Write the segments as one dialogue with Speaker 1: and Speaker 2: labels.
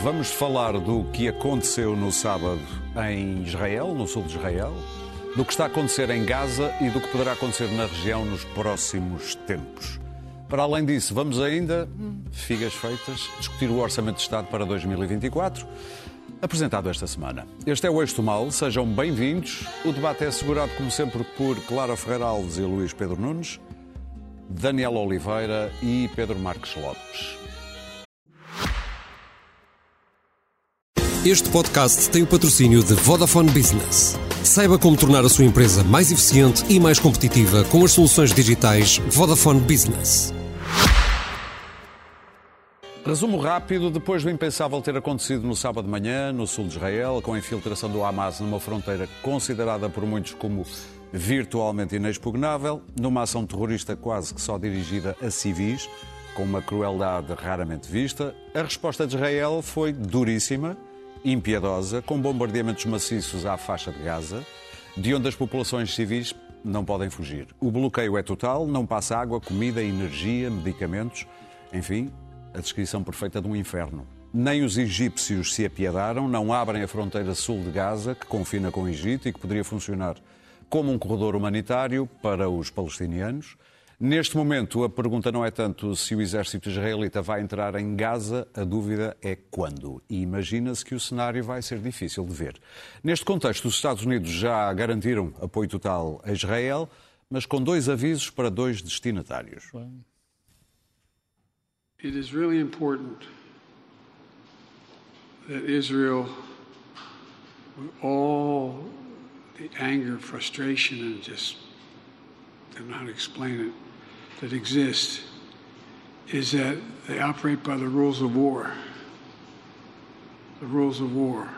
Speaker 1: Vamos falar do que aconteceu no sábado em Israel, no sul de Israel, do que está a acontecer em Gaza e do que poderá acontecer na região nos próximos tempos. Para além disso, vamos ainda, figas feitas, discutir o Orçamento de Estado para 2024, apresentado esta semana. Este é o Eixo Mal, sejam bem-vindos. O debate é assegurado, como sempre, por Clara Ferreira Alves e Luís Pedro Nunes, Daniel Oliveira e Pedro Marques Lopes.
Speaker 2: Este podcast tem o patrocínio de Vodafone Business. Saiba como tornar a sua empresa mais eficiente e mais competitiva com as soluções digitais Vodafone Business.
Speaker 1: Resumo rápido, depois do impensável ter acontecido no sábado de manhã, no sul de Israel, com a infiltração do Hamas numa fronteira considerada por muitos como virtualmente inexpugnável, numa ação terrorista quase que só dirigida a civis, com uma crueldade raramente vista, a resposta de Israel foi duríssima, impiedosa, com bombardeamentos maciços à faixa de Gaza, de onde as populações civis não podem fugir. O bloqueio é total, não passa água, comida, energia, medicamentos, enfim, a descrição perfeita de um inferno. Nem os egípcios se apiedaram, não abrem a fronteira sul de Gaza, que confina com o Egito e que poderia funcionar como um corredor humanitário para os palestinianos. Neste momento, a pergunta não é tanto se o exército israelita vai entrar em Gaza, a dúvida é quando. E imagina-se que o cenário vai ser difícil de ver. Neste contexto, os Estados Unidos já garantiram apoio total a Israel, mas com dois avisos para dois destinatários.
Speaker 3: It is really important that Israel, with all the anger, frustration, and just I don't know how to explain it, that exists, is that they operate by the rules of war. The rules of war.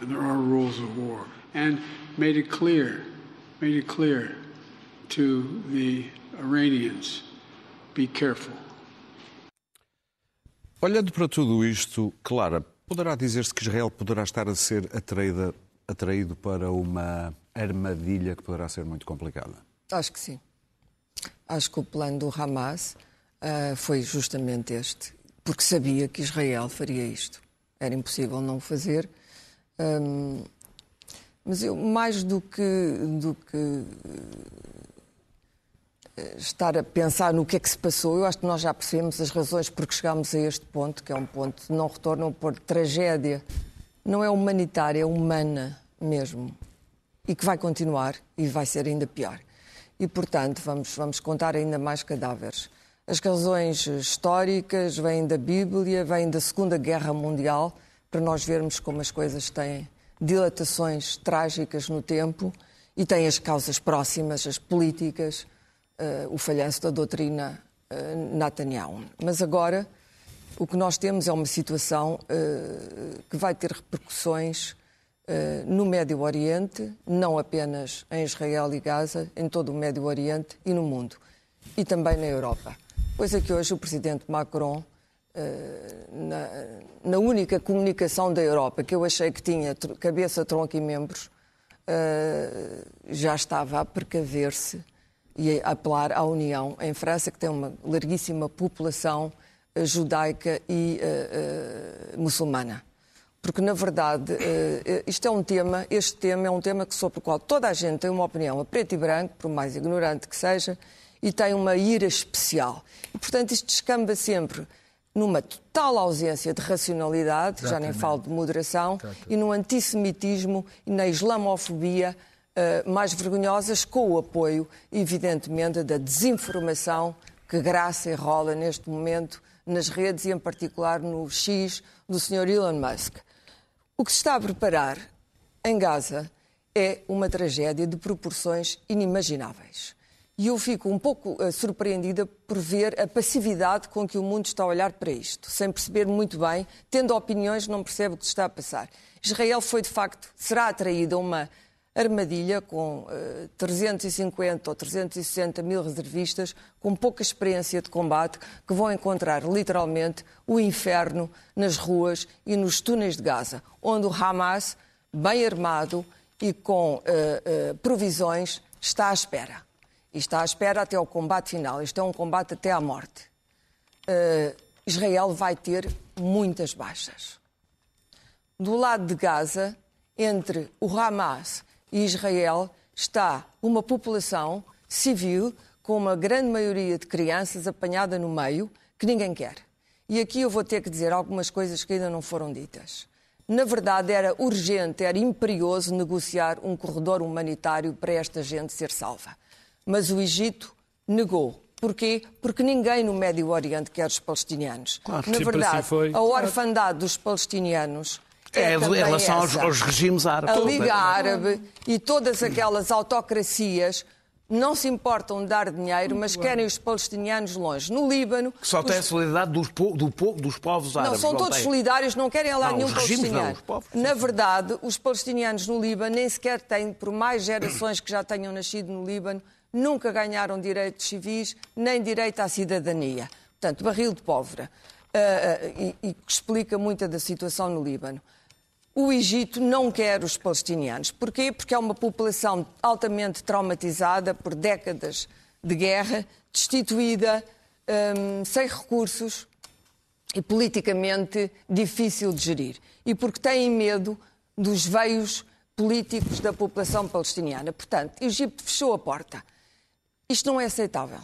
Speaker 3: And there are rules of war. And made it clear, made it clear to the Iranians be careful.
Speaker 1: Olhando para tudo isto, Clara, poderá dizer-se que Israel poderá estar a ser atraída, atraído para uma armadilha que poderá ser muito complicada?
Speaker 4: Acho que sim. Acho que o plano do Hamas uh, foi justamente este, porque sabia que Israel faria isto. Era impossível não fazer. Um, mas eu, mais do que, do que estar a pensar no que é que se passou, eu acho que nós já percebemos as razões por que chegámos a este ponto, que é um ponto de não retorno, um ponto de tragédia. Não é humanitária, é humana mesmo. E que vai continuar e vai ser ainda pior. E, portanto, vamos, vamos contar ainda mais cadáveres. As razões históricas vêm da Bíblia, vêm da Segunda Guerra Mundial, para nós vermos como as coisas têm dilatações trágicas no tempo e têm as causas próximas, as políticas, uh, o falhanço da doutrina uh, Netanyahu. Mas agora o que nós temos é uma situação uh, que vai ter repercussões no Médio Oriente, não apenas em Israel e Gaza, em todo o Médio Oriente e no mundo, e também na Europa. Coisa que hoje o presidente Macron, na, na única comunicação da Europa que eu achei que tinha cabeça, tronco e membros, já estava a precaver-se e a apelar à União em França, que tem uma larguíssima população judaica e uh, uh, muçulmana. Porque, na verdade, isto é um tema, este tema é um tema sobre o qual toda a gente tem uma opinião a preto e branco, por mais ignorante que seja, e tem uma ira especial. E, portanto, isto descamba sempre numa total ausência de racionalidade, Exatamente. já nem falo de moderação, Exatamente. e no antissemitismo e na islamofobia uh, mais vergonhosas, com o apoio, evidentemente, da desinformação que graça e rola neste momento nas redes e, em particular, no X do Sr. Elon Musk. O que se está a preparar em Gaza é uma tragédia de proporções inimagináveis. E eu fico um pouco uh, surpreendida por ver a passividade com que o mundo está a olhar para isto, sem perceber muito bem, tendo opiniões, não percebe o que se está a passar. Israel foi, de facto, será atraída a uma armadilha com uh, 350 ou 360 mil reservistas com pouca experiência de combate que vão encontrar literalmente o inferno nas ruas e nos túneis de Gaza, onde o Hamas, bem armado e com uh, uh, provisões, está à espera. E está à espera até ao combate final. Isto é um combate até à morte. Israel vai ter muitas baixas. Do lado de Gaza, entre o Hamas e Israel, está uma população civil com uma grande maioria de crianças apanhada no meio, que ninguém quer. E aqui eu vou ter que dizer algumas coisas que ainda não foram ditas. Na verdade, era urgente, era imperioso negociar um corredor humanitário para esta gente ser salva. Mas o Egito negou. Porquê? Porque ninguém no Médio Oriente quer os palestinianos.
Speaker 5: Claro,
Speaker 4: Na
Speaker 5: assim
Speaker 4: verdade,
Speaker 5: foi.
Speaker 4: a orfandade dos palestinianos
Speaker 5: É, em
Speaker 4: também
Speaker 5: relação aos,
Speaker 4: essa.
Speaker 5: aos regimes árabes.
Speaker 4: A Liga Árabe e todas aquelas autocracias não se importam de dar dinheiro, mas querem os palestinianos longe. No Líbano.
Speaker 5: Que só
Speaker 4: os-
Speaker 5: tem a solidariedade dos, po- do po- dos povos árabes.
Speaker 4: Não, são todos
Speaker 5: tem.
Speaker 4: solidários, não querem lá
Speaker 5: Não,
Speaker 4: nenhum
Speaker 5: não,
Speaker 4: palestiniano.
Speaker 5: os povos,
Speaker 4: Na verdade, os palestinianos no Líbano nem sequer têm, por mais gerações que já tenham nascido no Líbano, nunca ganharam direitos civis nem direito à cidadania. Portanto, barril de pólvora. Ah, e, e que explica muita da situação no Líbano. O Egito não quer os palestinianos. Porquê? Porque é uma população altamente traumatizada por décadas de guerra, destituída, hum, sem recursos e politicamente difícil de gerir. E porque têm medo dos veios políticos da população palestiniana. Portanto, o Egito fechou a porta. Isto não é aceitável.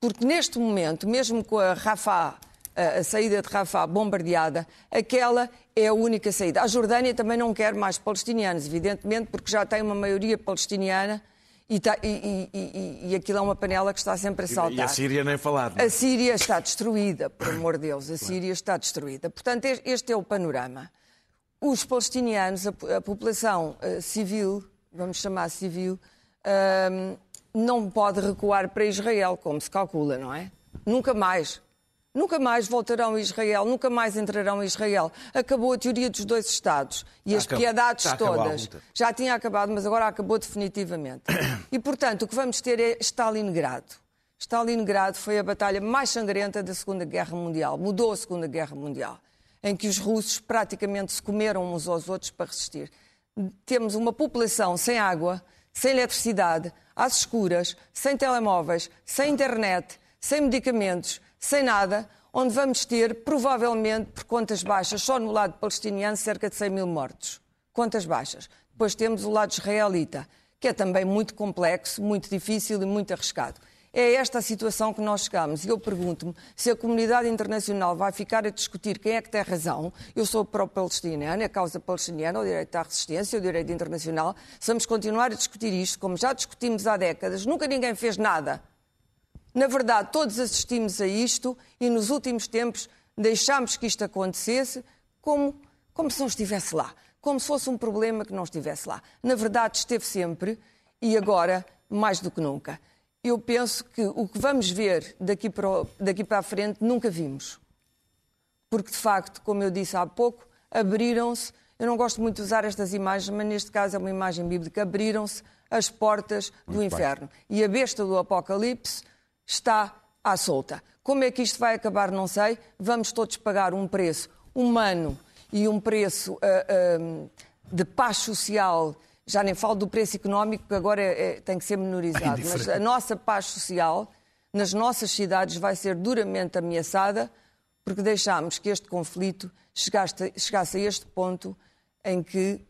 Speaker 4: Porque neste momento, mesmo com a Rafah, a saída de Rafah bombardeada, aquela é a única saída. A Jordânia também não quer mais palestinianos, evidentemente, porque já tem uma maioria palestiniana e, tá- e- e- e- aquilo é uma panela que está sempre a saltar.
Speaker 5: E a Síria nem falar. é?
Speaker 4: A Síria está destruída, por amor de Deus, a Síria está destruída. Portanto, es- este é o panorama. Os palestinianos, a, a população eh, civil, vamos chamar civil, ahm, não pode recuar para Israel, como se calcula, não é? Nunca mais. Nunca mais voltarão a Israel, nunca mais entrarão em Israel. Acabou a teoria dos dois Estados e as
Speaker 5: Acabou.
Speaker 4: piedades
Speaker 5: há
Speaker 4: todas. Já tinha acabado, mas agora acabou definitivamente. E, portanto, o que vamos ter é Stalingrado. Stalingrado foi a batalha mais sangrenta da Segunda Guerra Mundial. Mudou a Segunda Guerra Mundial, em que os russos praticamente se comeram uns aos outros para resistir. Temos uma população sem água, sem eletricidade, às escuras, sem telemóveis, sem internet, sem medicamentos, sem nada, onde vamos ter, provavelmente, por contas baixas, só no lado palestiniano, cerca de 100 mil mortos. Contas baixas. Depois temos o lado israelita, que é também muito complexo, muito difícil e muito arriscado. É esta a situação que nós chegamos. E eu pergunto-me se a comunidade internacional vai ficar a discutir quem é que tem razão. Eu sou pró-palestiniana, a causa palestiniana, o direito à resistência, o direito internacional. Se vamos continuar a discutir isto, como já discutimos há décadas, nunca ninguém fez nada. Na verdade, todos assistimos a isto e nos últimos tempos deixámos que isto acontecesse como, como se não estivesse lá, como se fosse um problema que não estivesse lá. Na verdade, esteve sempre e agora mais do que nunca. Eu penso que o que vamos ver daqui para, daqui para a frente nunca vimos. Porque, de facto, como eu disse há pouco, abriram-se. Eu não gosto muito de usar estas imagens, mas neste caso é uma imagem bíblica. Abriram-se as portas do inferno. E a besta do Apocalipse está à solta. Como é que isto vai acabar, não sei. Vamos todos pagar um preço humano e um preço ah, ah, de paz social. Já nem falo do preço económico, que agora é- é- tem que ser menorizado. Mas a nossa paz social nas nossas cidades vai ser duramente ameaçada porque deixámos que este conflito chegaste- chegasse a este ponto em que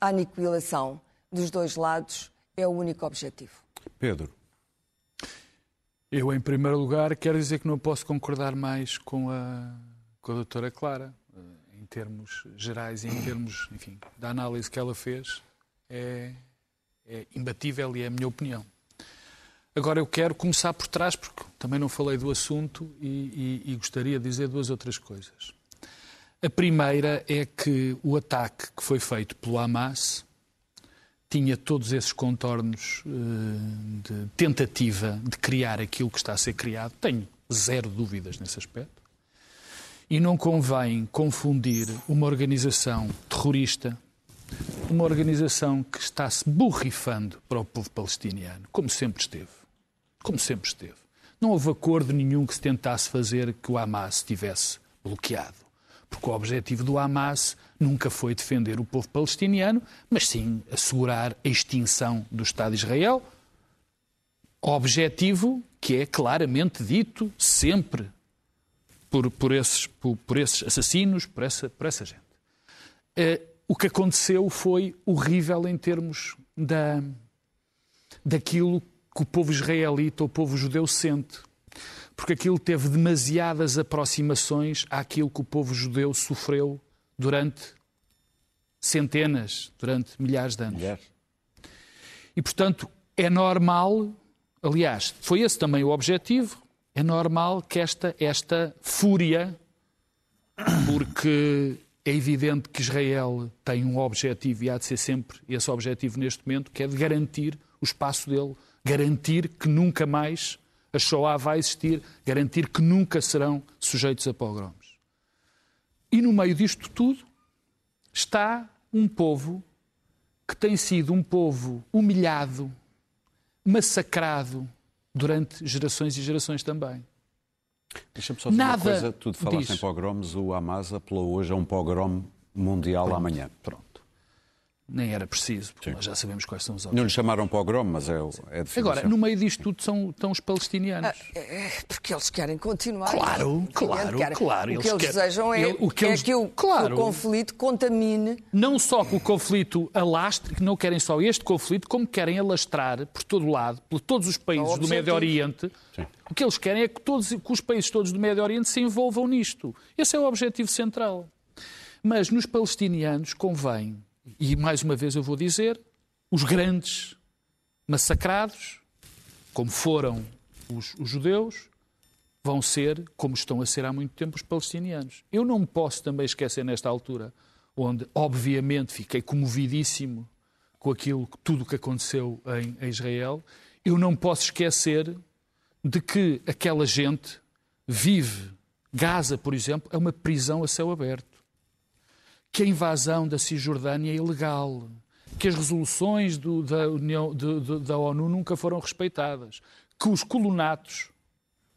Speaker 4: a aniquilação dos dois lados é o único objetivo.
Speaker 1: Pedro,
Speaker 6: Eu, em primeiro lugar, quero dizer que não posso concordar mais com a, com a doutora Clara, eh, em termos gerais e em termos, enfim, da análise que ela fez, é, é imbatível e é a minha opinião. Agora, eu quero começar por trás, porque também não falei do assunto e, e- e gostaria de dizer duas outras coisas. A primeira é que o ataque que foi feito pelo Hamas tinha todos esses contornos eh, de tentativa de criar aquilo que está a ser criado. Tenho zero dúvidas nesse aspecto. E não convém confundir uma organização terrorista, uma organização que está se borrifando para o povo palestiniano, como sempre esteve. Como sempre esteve. Não houve acordo nenhum que se tentasse fazer que o Hamas estivesse bloqueado. Porque o objetivo do Hamas nunca foi defender o povo palestiniano, mas sim assegurar a extinção do Estado de Israel. Objetivo que é claramente dito sempre por, por, esses, por, por esses assassinos, por essa, essa gente. Uh, o que aconteceu foi horrível em termos da, daquilo que o povo israelita, o povo judeu sente. Porque aquilo teve demasiadas aproximações àquilo que o povo judeu sofreu durante centenas, durante milhares de anos. E, portanto, é normal, aliás, foi esse também o objetivo, é normal que esta, esta fúria, porque é evidente que Israel tem um objetivo e há de ser sempre esse objetivo neste momento, que é de garantir o espaço dele, garantir que nunca mais a Shoah vai existir, garantir que nunca serão sujeitos a pogroms. E no meio disto tudo está um povo que tem sido um povo humilhado, massacrado durante gerações e gerações também.
Speaker 1: Deixa-me só dizer Nada uma coisa. Tu falaste diz. em pogroms, o Hamas apelou hoje a um pogrom mundial
Speaker 6: Pronto.
Speaker 1: amanhã.
Speaker 6: Pronto nem era preciso, porque Sim. nós já sabemos quais são os
Speaker 1: objetivos. Não lhe chamaram pogrom, mas é, é definição.
Speaker 6: Agora, no meio disto tudo são, estão os palestinianos. Ah,
Speaker 4: é, porque eles querem continuar.
Speaker 6: Claro, claro, querem. claro.
Speaker 4: O que eles, desejam é, o que, eles, é que, o, claro, que o conflito contamine.
Speaker 6: Não só que o conflito alastre, que não querem só este conflito, como querem alastrar por todo o lado, por todos os países do Médio Oriente. Sim. O que eles querem é que, todos, que os países todos do Médio Oriente se envolvam nisto. Esse é o objetivo central. Mas nos palestinianos convém e mais uma vez eu vou dizer, os grandes massacrados, como foram os, os, judeus, vão ser, como estão a ser há muito tempo, os palestinianos. Eu não me posso também esquecer nesta altura, onde obviamente fiquei comovidíssimo com aquilo, tudo o que aconteceu em, em Israel, eu não posso esquecer de que aquela gente vive, Gaza, por exemplo, é uma prisão a céu aberto que a invasão da Cisjordânia é ilegal, que as resoluções do, da, União, de, de, da ONU nunca foram respeitadas, que os colonatos,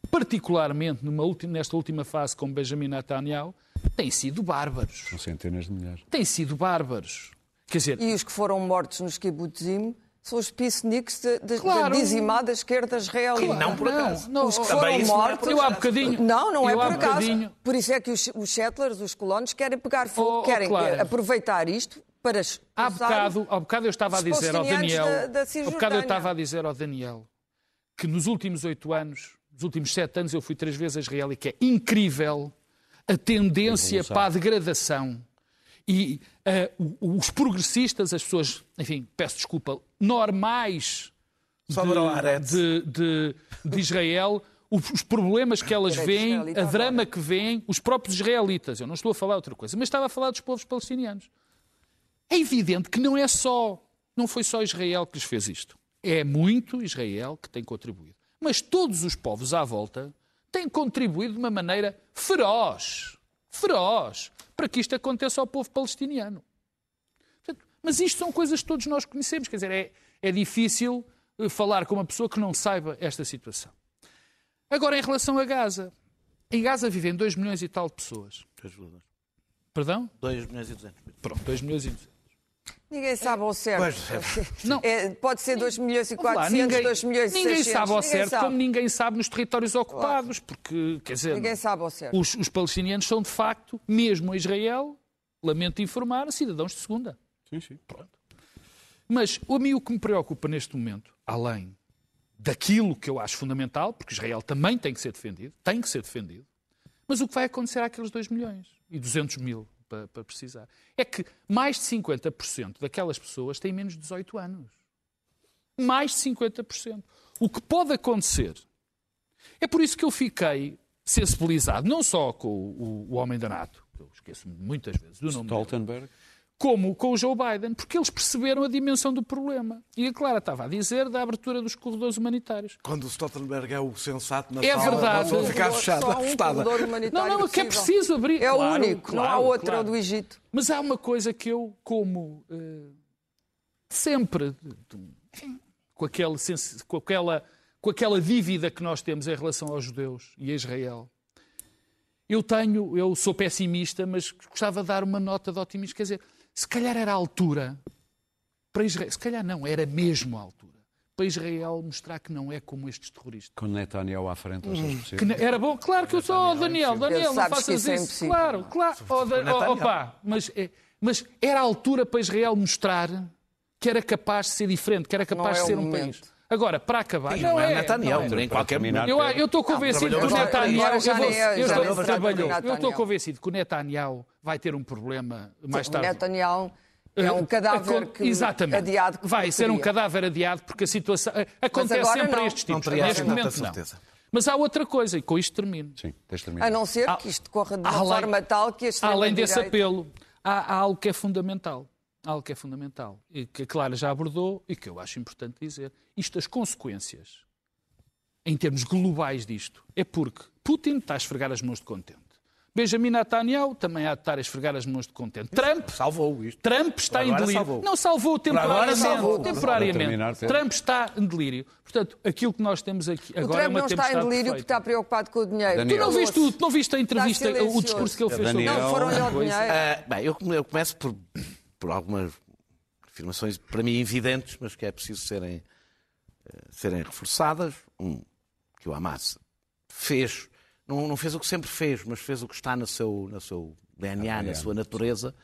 Speaker 6: particularmente numa última, nesta última fase com Benjamin Netanyahu, têm sido bárbaros.
Speaker 1: São centenas de milhares.
Speaker 6: Têm sido bárbaros. Quer dizer,
Speaker 4: e os que foram mortos nos kibbutzim são os peaceniks da dizimada esquerda israelita.
Speaker 5: Claro, não por acaso.
Speaker 4: Não, os que foram
Speaker 6: é
Speaker 4: mortos...
Speaker 6: eu há bocadinho...
Speaker 4: Não, não é por acaso. Bocadinho... Por isso é que os, os settlers, os colonos, querem pegar fogo, oh, oh, querem claro. aproveitar isto para
Speaker 6: há bocado, há bocado eu estava a dizer ao Daniel... Da, da há bocado eu estava a dizer ao Daniel que nos últimos oito anos, nos últimos sete anos, eu fui três vezes a Israel e que é incrível a tendência para a degradação. E uh, os progressistas, as pessoas, enfim, peço desculpa, normais de, de, de, de Israel, os problemas que elas veem, a drama que veem, os próprios israelitas. Eu não estou a falar outra coisa, mas estava a falar dos povos palestinianos. É evidente que não é só, não foi só Israel que lhes fez isto. É muito Israel que tem contribuído. Mas todos os povos à volta têm contribuído de uma maneira feroz, feroz, para que isto aconteça ao povo palestiniano. Mas isto são coisas que todos nós conhecemos. Quer dizer, é, é difícil eh, falar com uma pessoa que não saiba esta situação. Agora, em relação a Gaza. Em Gaza vivem 2 milhões e tal de pessoas. Perdão?
Speaker 5: 2 milhões e 200 mil.
Speaker 6: Pronto, 2 milhões e 200.
Speaker 4: Ninguém sabe ao certo. Pois, não. É, pode ser 2 milhões e 400, ninguém, 2 milhões e
Speaker 6: Ninguém 600. sabe ao certo, sabe. como ninguém sabe nos territórios ocupados, porque, quer dizer...
Speaker 4: Ninguém sabe ao certo.
Speaker 6: Os, os palestinianos são, de facto, mesmo a Israel, lamento informar, cidadãos de segunda.
Speaker 1: Sim, sim.
Speaker 6: Pronto. Mas a mim o que me preocupa neste momento, além daquilo que eu acho fundamental, porque Israel também tem que ser defendido, tem que ser defendido, mas o que vai acontecer àqueles 2 milhões e 200 mil para, para precisar. É que mais de 50% daquelas pessoas têm menos de 18 anos. Mais de 50%. O que pode acontecer. É por isso que eu fiquei sensibilizado, não só com o, o, o homem da NATO, eu esqueço muitas vezes do nome
Speaker 1: Stoltenberg. Dele,
Speaker 6: como com o Joe Biden, porque eles perceberam a dimensão do problema. E a Clara estava a dizer da abertura dos corredores humanitários.
Speaker 5: Quando o Stoltenberg é o sensato na
Speaker 6: é
Speaker 5: sala,
Speaker 6: verdade.
Speaker 5: não ficar fechada,
Speaker 4: um
Speaker 5: assustada.
Speaker 6: Não, não, é que é preciso abrir.
Speaker 4: É
Speaker 6: o
Speaker 4: claro, único, claro, não há outro, claro. é o do Egito.
Speaker 6: Mas há uma coisa que eu, como uh, sempre, com aquela, com, aquela, com aquela dívida que nós temos em relação aos judeus e a Israel, eu tenho, eu sou pessimista, mas gostava de dar uma nota de otimismo. Quer dizer, se calhar era a altura para Israel, se calhar não, era mesmo a altura para Israel mostrar que não é como estes terroristas.
Speaker 1: Com Netanyahu à frente, achas possível?
Speaker 6: Que era bom, claro que eu sou, oh, Daniel, Daniel, não faças
Speaker 4: isso é
Speaker 6: isso. claro, claro. Oh, da- oh, opa, mas, é- mas era a altura para Israel mostrar que era capaz de ser diferente, que era capaz
Speaker 4: Não é
Speaker 6: de ser um
Speaker 4: momento.
Speaker 6: país. Agora, para acabar,
Speaker 5: Sim,
Speaker 6: não,
Speaker 5: não é
Speaker 6: é.
Speaker 5: Netanyahu,
Speaker 6: não é.
Speaker 5: em qualquer.
Speaker 6: Eu, eu estou convencido que o. Netanyahu. Eu vou-
Speaker 4: nem é-
Speaker 6: eu estou-
Speaker 4: nem
Speaker 6: trabalhou. Eu estou convencido que o Netanyahu vai ter um problema mais
Speaker 4: O
Speaker 6: tarde.
Speaker 4: Netanyahu é um
Speaker 6: Eh,
Speaker 4: cadáver que,
Speaker 6: Exatamente.
Speaker 4: adiado que
Speaker 6: Vai ser um cadáver adiado porque a situação. Acontece sempre
Speaker 4: não.
Speaker 6: a estes
Speaker 5: Não
Speaker 6: tipos.
Speaker 5: teria
Speaker 6: Neste momento, não. Mas há outra coisa, e com isto termino.
Speaker 1: Sim, tens
Speaker 4: A não ser que isto corra de uma
Speaker 6: além-
Speaker 4: forma tal que este
Speaker 6: Além desse apelo, há, há algo que é fundamental. Algo que é fundamental. E que a Clara já abordou e que eu acho importante dizer. Isto, as consequências, em termos globais disto, é porque Putin está a esfregar as mãos de contente. Benjamin Netanyahu também há de estar a esfregar as mãos de contente. Trump
Speaker 5: Salvou isto.
Speaker 6: Trump está em delírio.
Speaker 5: salvou.
Speaker 6: Não salvou
Speaker 5: agora
Speaker 6: temporariamente.
Speaker 5: salvou.
Speaker 6: temporariamente. Trump está em delírio. Portanto, aquilo que nós temos aqui
Speaker 4: O
Speaker 6: agora é
Speaker 4: Trump
Speaker 6: uma
Speaker 4: não está em delírio porque está preocupado com o dinheiro.
Speaker 1: Daniel.
Speaker 6: Tu não viste tudo, não viste a entrevista, o discurso que ele fez sobre
Speaker 1: Daniel.
Speaker 4: Não foram-lhe ao dinheiro.
Speaker 5: Ah, bem, eu começo por, por algumas afirmações, para mim, evidentes, mas que é preciso serem, eh, serem reforçadas. Um, que o Hamas fez, não, não fez o que sempre fez, mas fez o que está no seu, no seu DNA, na sua natureza.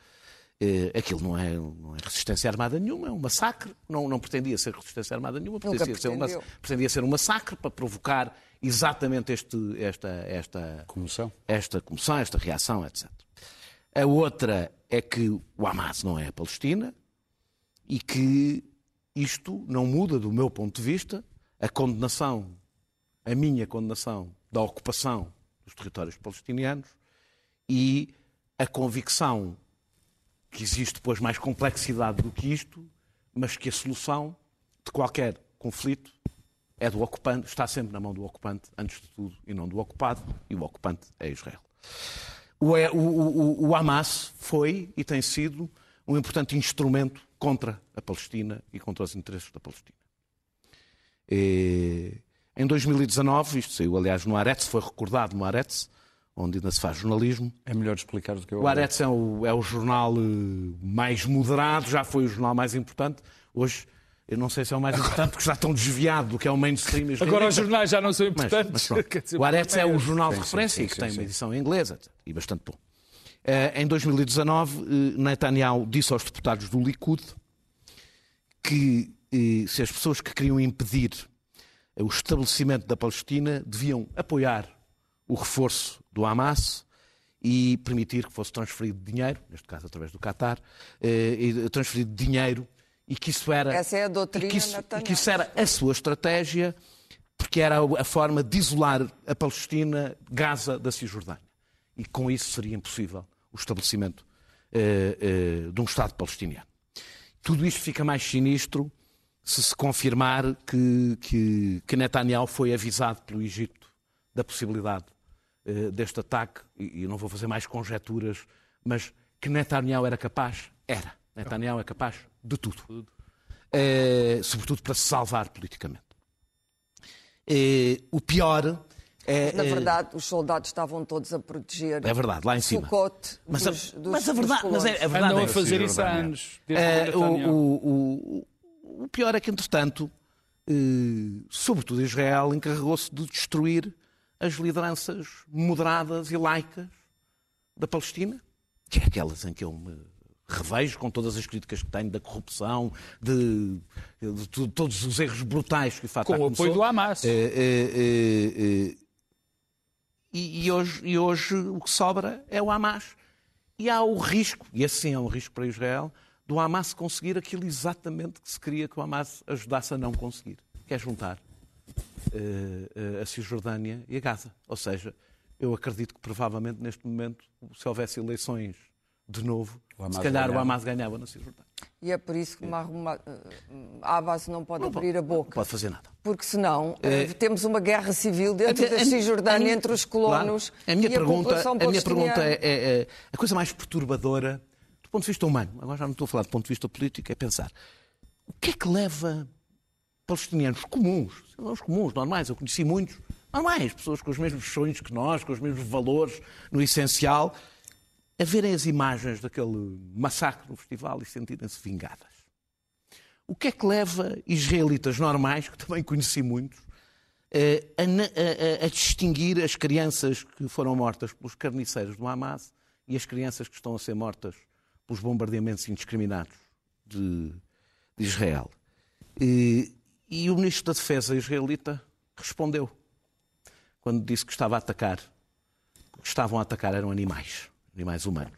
Speaker 5: Eh, aquilo não é, não é resistência armada nenhuma, é um massacre. Não, não pretendia ser resistência armada nenhuma, pretendia ser, um, mass- pretendia ser um massacre para provocar exatamente este, esta, esta,
Speaker 1: Comoção.
Speaker 5: esta comoção, esta reação, etc. A outra é que o Hamas não é a Palestina e que isto não muda, do meu ponto de vista, a condenação, a minha condenação da ocupação dos territórios palestinianos e a convicção que existe depois mais complexidade do que isto, mas que a solução de qualquer conflito é do ocupante, está sempre na mão do ocupante, antes de tudo, e não do ocupado, e o ocupante é Israel. O, o, o, o Hamas foi e tem sido um importante instrumento contra a Palestina e contra os interesses da Palestina. E, em 2019, isto saiu aliás no Aretz, foi recordado no Aretz, onde ainda se faz jornalismo,
Speaker 1: É melhor explicar do que eu.
Speaker 5: o Aretz é o, é o jornal eh, mais moderado, já foi o jornal mais importante. Hoje, eu não sei se é o mais importante, porque está tão desviado do que é o mainstream.
Speaker 6: Agora os jornais já não são
Speaker 5: Mas,
Speaker 6: importantes.
Speaker 5: mas pronto.
Speaker 6: Quer dizer,
Speaker 5: o Aretz é o jornal de
Speaker 1: Sim, sim,
Speaker 5: referência
Speaker 1: sim,
Speaker 5: que tem uma edição etc. e bastante bom. Eh, em 2019, eh, Netanyahu disse aos deputados do Likud que eh, se as pessoas que queriam impedir o estabelecimento da Palestina deviam apoiar o reforço do Hamas e permitir que fosse transferido dinheiro, neste caso através do Qatar, transferido dinheiro e que isso era
Speaker 4: Essa é a doutrina
Speaker 5: e que isso, e que isso era a sua estratégia porque era a forma de isolar a Palestina, Gaza da Cisjordânia. E com isso seria impossível o estabelecimento eh, eh, de um Estado palestiniano. Tudo isto fica mais sinistro se se confirmar que, que, que Netanyahu foi avisado pelo Egito da possibilidade eh, deste ataque, e e não vou fazer mais conjecturas, mas que Netanyahu era capaz, era. Netanyahu é capaz de tudo. Eh, sobretudo para se salvar politicamente. Eh, o pior é.
Speaker 4: Na
Speaker 5: eh,
Speaker 4: verdade, os soldados estavam todos a proteger
Speaker 5: É verdade, lá em cima.
Speaker 4: Sucote
Speaker 5: Mas a,
Speaker 4: dos, dos,
Speaker 5: mas a verdade, mas é, a verdade
Speaker 6: Andam
Speaker 5: é
Speaker 6: a fazer isso há anos. o
Speaker 5: o, o- o- o pior é que, entretanto, eh, sobretudo Israel encarregou-se de destruir as lideranças moderadas e laicas da Palestina, que é aquelas em que eu me revejo com todas as críticas que tenho da corrupção, de, de tu- todos os erros brutais que o Fatah
Speaker 6: Com o apoio do Hamas.
Speaker 5: Eh, eh, eh, e, e hoje, e hoje o que sobra é o Hamas. E há o risco, e assim é um risco para Israel, do Hamas conseguir aquilo exatamente que se queria que o Hamas ajudasse a não conseguir, que é juntar eh, a Cisjordânia e a Gaza. Ou seja, eu acredito que provavelmente neste momento, se houvesse eleições de novo,
Speaker 1: O
Speaker 5: se calhar o
Speaker 1: ganhava.
Speaker 5: Hamas ganhava na Cisjordânia.
Speaker 4: E é por isso que Mahmoud Abbas não pode abrir a
Speaker 5: Não
Speaker 4: boca.
Speaker 5: pode fazer nada.
Speaker 4: Porque senão eh, temos uma guerra civil dentro
Speaker 5: A- a-
Speaker 4: da
Speaker 5: a-
Speaker 4: Cisjordânia
Speaker 5: a-
Speaker 4: entre os colonos
Speaker 5: Claro. A minha
Speaker 4: e
Speaker 5: pergunta,
Speaker 4: a população
Speaker 5: a minha pergunta é, é- é- a coisa mais perturbadora do ponto de vista humano. Agora já não estou a falar do ponto de vista político, é pensar o que é que leva palestinianos comuns, cidadãos comuns, normais, eu conheci muitos, normais, pessoas com os mesmos sonhos que nós, com os mesmos valores no essencial, a verem as imagens daquele massacre no festival e sentirem-se vingadas. O que é que leva israelitas normais, que também conheci muitos, eh, a, a, a, distinguir as crianças que foram mortas pelos carniceiros do Hamas e as crianças que estão a ser mortas pelos bombardeamentos indiscriminados de, de Israel? E, e o ministro da Defesa israelita respondeu quando disse que estava a atacar, que estavam a atacar eram animais, animais humanos.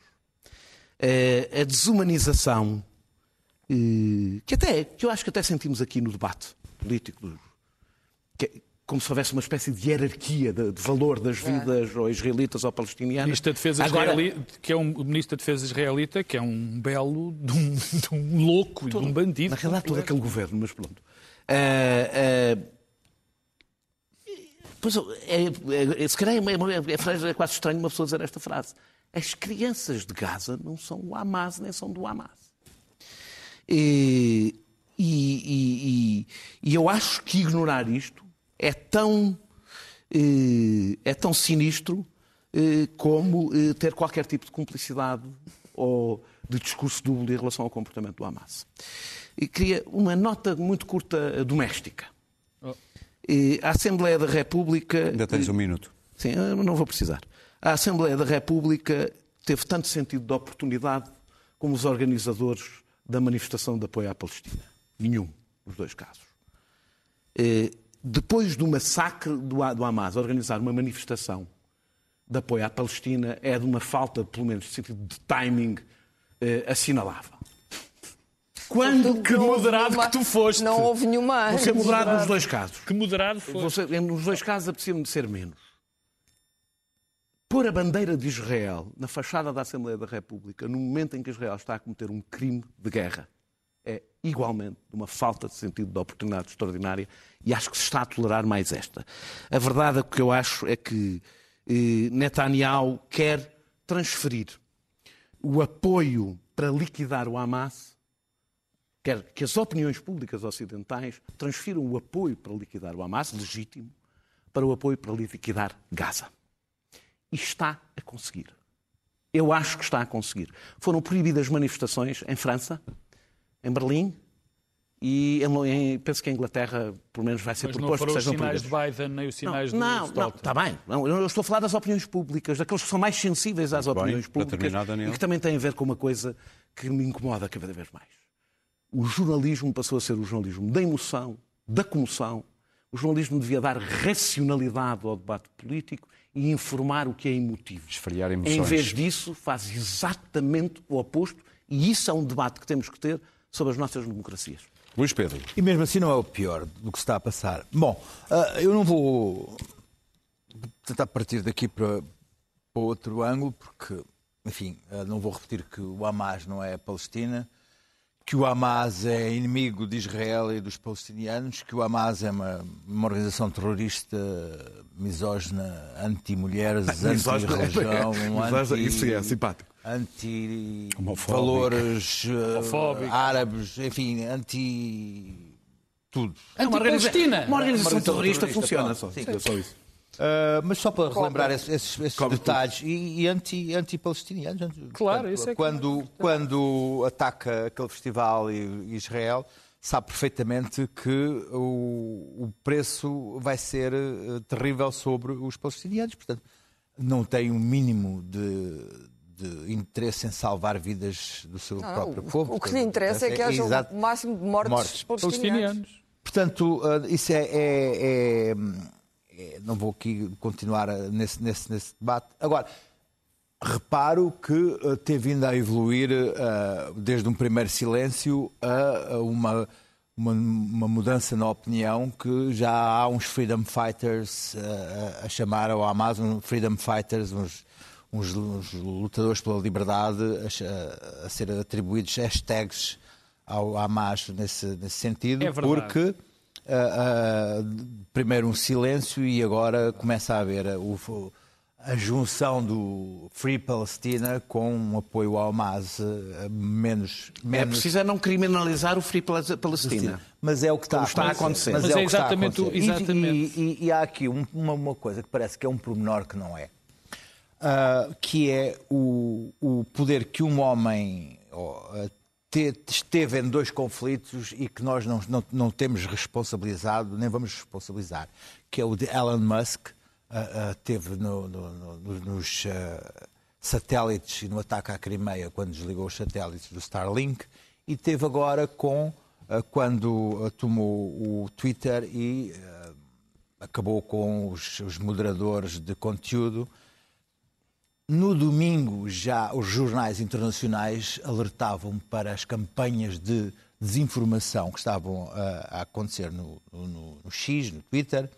Speaker 5: A desumanização, que até, que eu acho que até sentimos aqui no debate político, que, como se houvesse uma espécie de hierarquia de, de valor das vidas ou israelitas ou palestinianas.
Speaker 6: Ministro da Defesa
Speaker 5: Agora,
Speaker 6: israelita, que é um o ministro da Defesa israelita, que é um belo de um, de um louco e de um bandido.
Speaker 5: Na realidade, todo aquele governo, mas pronto. Uh, uh, pois, é, é, se calhar é, é, é, quase estranho uma pessoa dizer esta frase. As crianças de Gaza não são do Hamas, nem são do Hamas. E, e, e, e eu acho que ignorar isto é tão, é tão sinistro como ter qualquer tipo de cumplicidade ou de discurso dúbio em relação ao comportamento do Hamas. E queria uma nota muito curta doméstica. Oh. A Assembleia da República.
Speaker 1: Ainda tens um minuto.
Speaker 5: Sim, não vou precisar. A Assembleia da República teve tanto sentido de oportunidade como os organizadores da manifestação de apoio à Palestina. Nenhum, nos dois casos. Depois do massacre do Hamas, organizar uma manifestação de apoio à Palestina é de uma falta, pelo menos, de sentido de timing assinalável.
Speaker 6: Quando que moderado nenhuma, que tu foste.
Speaker 4: Não houve nenhuma.
Speaker 5: Vou ser moderado nos dois casos.
Speaker 6: Que moderado foi.
Speaker 5: Ser, nos dois casos apetecia-me de ser menos. Pôr a bandeira de Israel na fachada da Assembleia da República no momento em que Israel está a cometer um crime de guerra é igualmente uma falta de sentido de oportunidade extraordinária e acho que se está a tolerar mais esta. A verdade é que eu acho é que eh, Netanyahu quer transferir o apoio para liquidar o Hamas quer que as opiniões públicas ocidentais transfiram o apoio para liquidar o Hamas, legítimo, para o apoio para liquidar Gaza. E está a conseguir. Eu acho que está a conseguir. Foram proibidas manifestações em França, em Berlim e em, penso que a Inglaterra, pelo menos, vai ser
Speaker 6: Mas
Speaker 5: proposto
Speaker 6: não
Speaker 5: que
Speaker 6: foram
Speaker 5: sejam
Speaker 6: os sinais de Biden nem os sinais
Speaker 5: não,
Speaker 6: do
Speaker 5: Não, não, está bem. Não, eu estou a falar das opiniões públicas, daqueles que são mais sensíveis às
Speaker 1: Bem,
Speaker 5: opiniões
Speaker 1: para
Speaker 5: públicas e que também têm a ver com uma coisa que me incomoda cada vez mais o jornalismo passou a ser o jornalismo da emoção, da comoção. O jornalismo devia dar racionalidade ao debate político e informar o que é emotivo.
Speaker 1: Esfriar emoções.
Speaker 5: Em vez disso, faz exatamente o oposto e isso é um debate que temos que ter sobre as nossas democracias.
Speaker 1: Luís Pedro.
Speaker 7: E mesmo assim não é o pior do que se está a passar. Bom, ah, eu não vou tentar partir daqui para, para outro ângulo, porque, enfim, ah, não vou repetir que o Hamas não é a Palestina que o Hamas é inimigo de Israel e dos palestinianos, que o Hamas é uma, uma organização terrorista misógina, anti-mulheres, anti-religião, anti...
Speaker 5: Isso é simpático.
Speaker 7: Anti-valores uh, árabes, enfim, anti... tudo.
Speaker 6: Anti-Palestina.
Speaker 5: Uma organização terrorista funciona só.
Speaker 7: Sim. É só isso. Uh, mas só para relembrar esses, esses, esses detalhes e, e anti, anti-palestinianos.
Speaker 6: Claro, isso é
Speaker 7: quando,
Speaker 6: que...
Speaker 7: quando ataca aquele festival e Israel, sabe perfeitamente que o, o preço vai ser uh, terrível sobre os palestinianos. Portanto, não tem um mínimo de, de interesse em salvar vidas do seu
Speaker 4: não,
Speaker 7: próprio
Speaker 4: não,
Speaker 7: povo.
Speaker 4: O que lhe interessa é, é que haja
Speaker 7: exato,
Speaker 4: o máximo de mortes,
Speaker 7: mortes.
Speaker 4: palestinianos.
Speaker 6: palestinianos.
Speaker 7: Portanto, uh, isso é, é, é não vou aqui continuar nesse, nesse, nesse debate. Agora, reparo que uh, tem vindo a evoluir, uh, desde um primeiro silêncio, a, uma, uma, uma, mudança na opinião que já há uns freedom fighters uh, a chamar ao Hamas, uns freedom fighters, uns, uns, uns lutadores pela liberdade, a, a, ser atribuídos hashtags ao Hamas nesse, nesse sentido,
Speaker 6: é
Speaker 7: porque uh, uh, primeiro um silêncio e agora começa a haver o, a junção do Free Palestina com um apoio ao Hamas uh, menos, menos...
Speaker 5: É preciso é não criminalizar o Free Palestina.
Speaker 7: Mas é o que está,
Speaker 5: está a acontecer.
Speaker 7: Mas,
Speaker 6: mas
Speaker 7: é,
Speaker 6: é exatamente,
Speaker 7: o
Speaker 6: exatamente.
Speaker 7: E, e, e, há aqui uma, uma coisa que parece que é um pormenor que não é. Uh, que é o, o poder que um homem te- esteve em dois conflitos e que nós não, não, não temos responsabilizado, nem vamos responsabilizar, que é o de Elon Musk, ah, ah, teve no- no- no- nos ah, satélites e no ataque à Crimeia, quando desligou os satélites do Starlink, e teve agora com, quando tomou o Twitter e acabou com os, os moderadores de conteúdo. No domingo, já os jornais internacionais alertavam para as campanhas de desinformação que estavam a, a acontecer no, no- no X, no Twitter,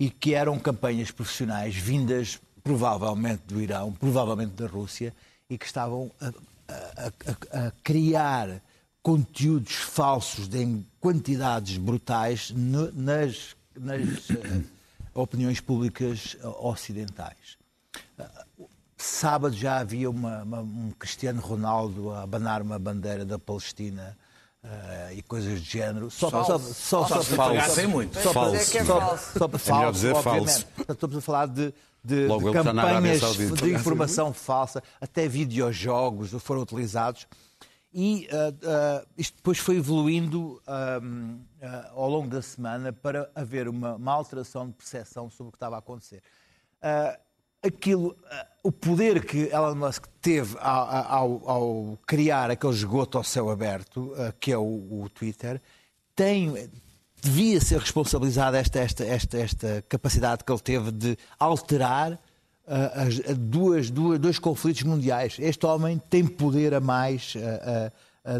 Speaker 7: e que eram campanhas profissionais vindas provavelmente do Irão, provavelmente da Rússia, e que estavam a, a- a- criar conteúdos falsos em quantidades brutais nas, nas eh, opiniões públicas eh, ocidentais. Sábado já havia uma- uma- um Cristiano Ronaldo a abanar uma bandeira da Palestina eh, e coisas de género. Só, só, só, só,
Speaker 5: Só se
Speaker 1: Falso.
Speaker 5: pagassem muito.
Speaker 4: Para
Speaker 1: Falso.
Speaker 4: dizer que é
Speaker 7: só,
Speaker 4: falso.
Speaker 7: só, falso,
Speaker 1: dizer
Speaker 7: obviamente.
Speaker 1: falso.
Speaker 7: Portanto, Estamos a falar de, de- de campanhas de informação falsa, até videojogos foram utilizados. E ah, ah, isto depois foi evoluindo ao longo da semana para haver uma, uma alteração de percepção sobre o que estava a acontecer. Ah, aquilo, ah, o poder que Elon Musk teve ao, ao- ao criar aquele esgoto ao céu aberto, ah, que é o, o Twitter, tem, devia ser responsabilizada esta, esta, esta, esta capacidade que ele teve de alterar ah, as, a duas, duas, dois conflitos mundiais. Este homem tem poder a mais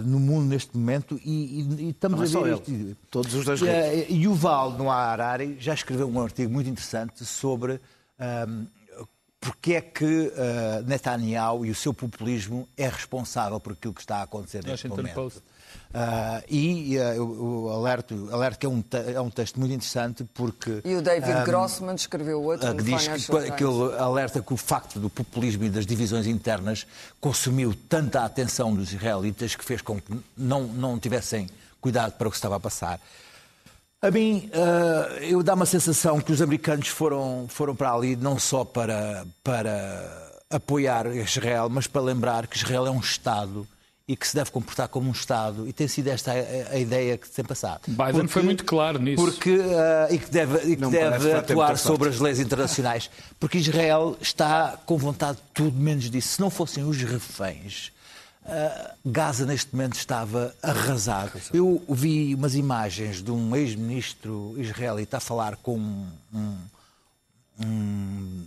Speaker 7: no mundo neste momento e, e- e estamos
Speaker 5: Não é
Speaker 7: a ver
Speaker 5: ele.
Speaker 7: isto.
Speaker 5: Todos os dois
Speaker 7: E, eh, Yuval Noah Harari já escreveu um artigo muito interessante sobre ahm, porque é que ah, Netanyahu e o seu populismo é responsável por aquilo que está a acontecer neste
Speaker 6: Washington
Speaker 7: momento.
Speaker 6: Post.
Speaker 7: Ah, e ah, eu, eu alerto, alerto que é um, é um texto muito interessante porque
Speaker 4: E o David
Speaker 7: ahm,
Speaker 4: Grossman escreveu outro
Speaker 7: que diz que, que ele alerta que o facto do populismo e das divisões internas consumiu tanta atenção dos israelitas que fez com que não, não tivessem cuidado para o que estava a passar. A mim, ah, eu dá uma sensação que os americanos foram, foram para ali não só para, para apoiar Israel, mas para lembrar que Israel é um Estado e que se deve comportar como um Estado. E tem sido esta a, a ideia que se tem passado.
Speaker 6: Biden foi muito claro nisso.
Speaker 7: Porque, ah, e que deve, e que deve atuar sobre as leis internacionais. Porque Israel está com vontade de tudo menos disso. Se não fossem os reféns, ah, Gaza neste momento estava arrasado. Eu vi umas imagens de um ex-ministro israelita a falar com um, um, um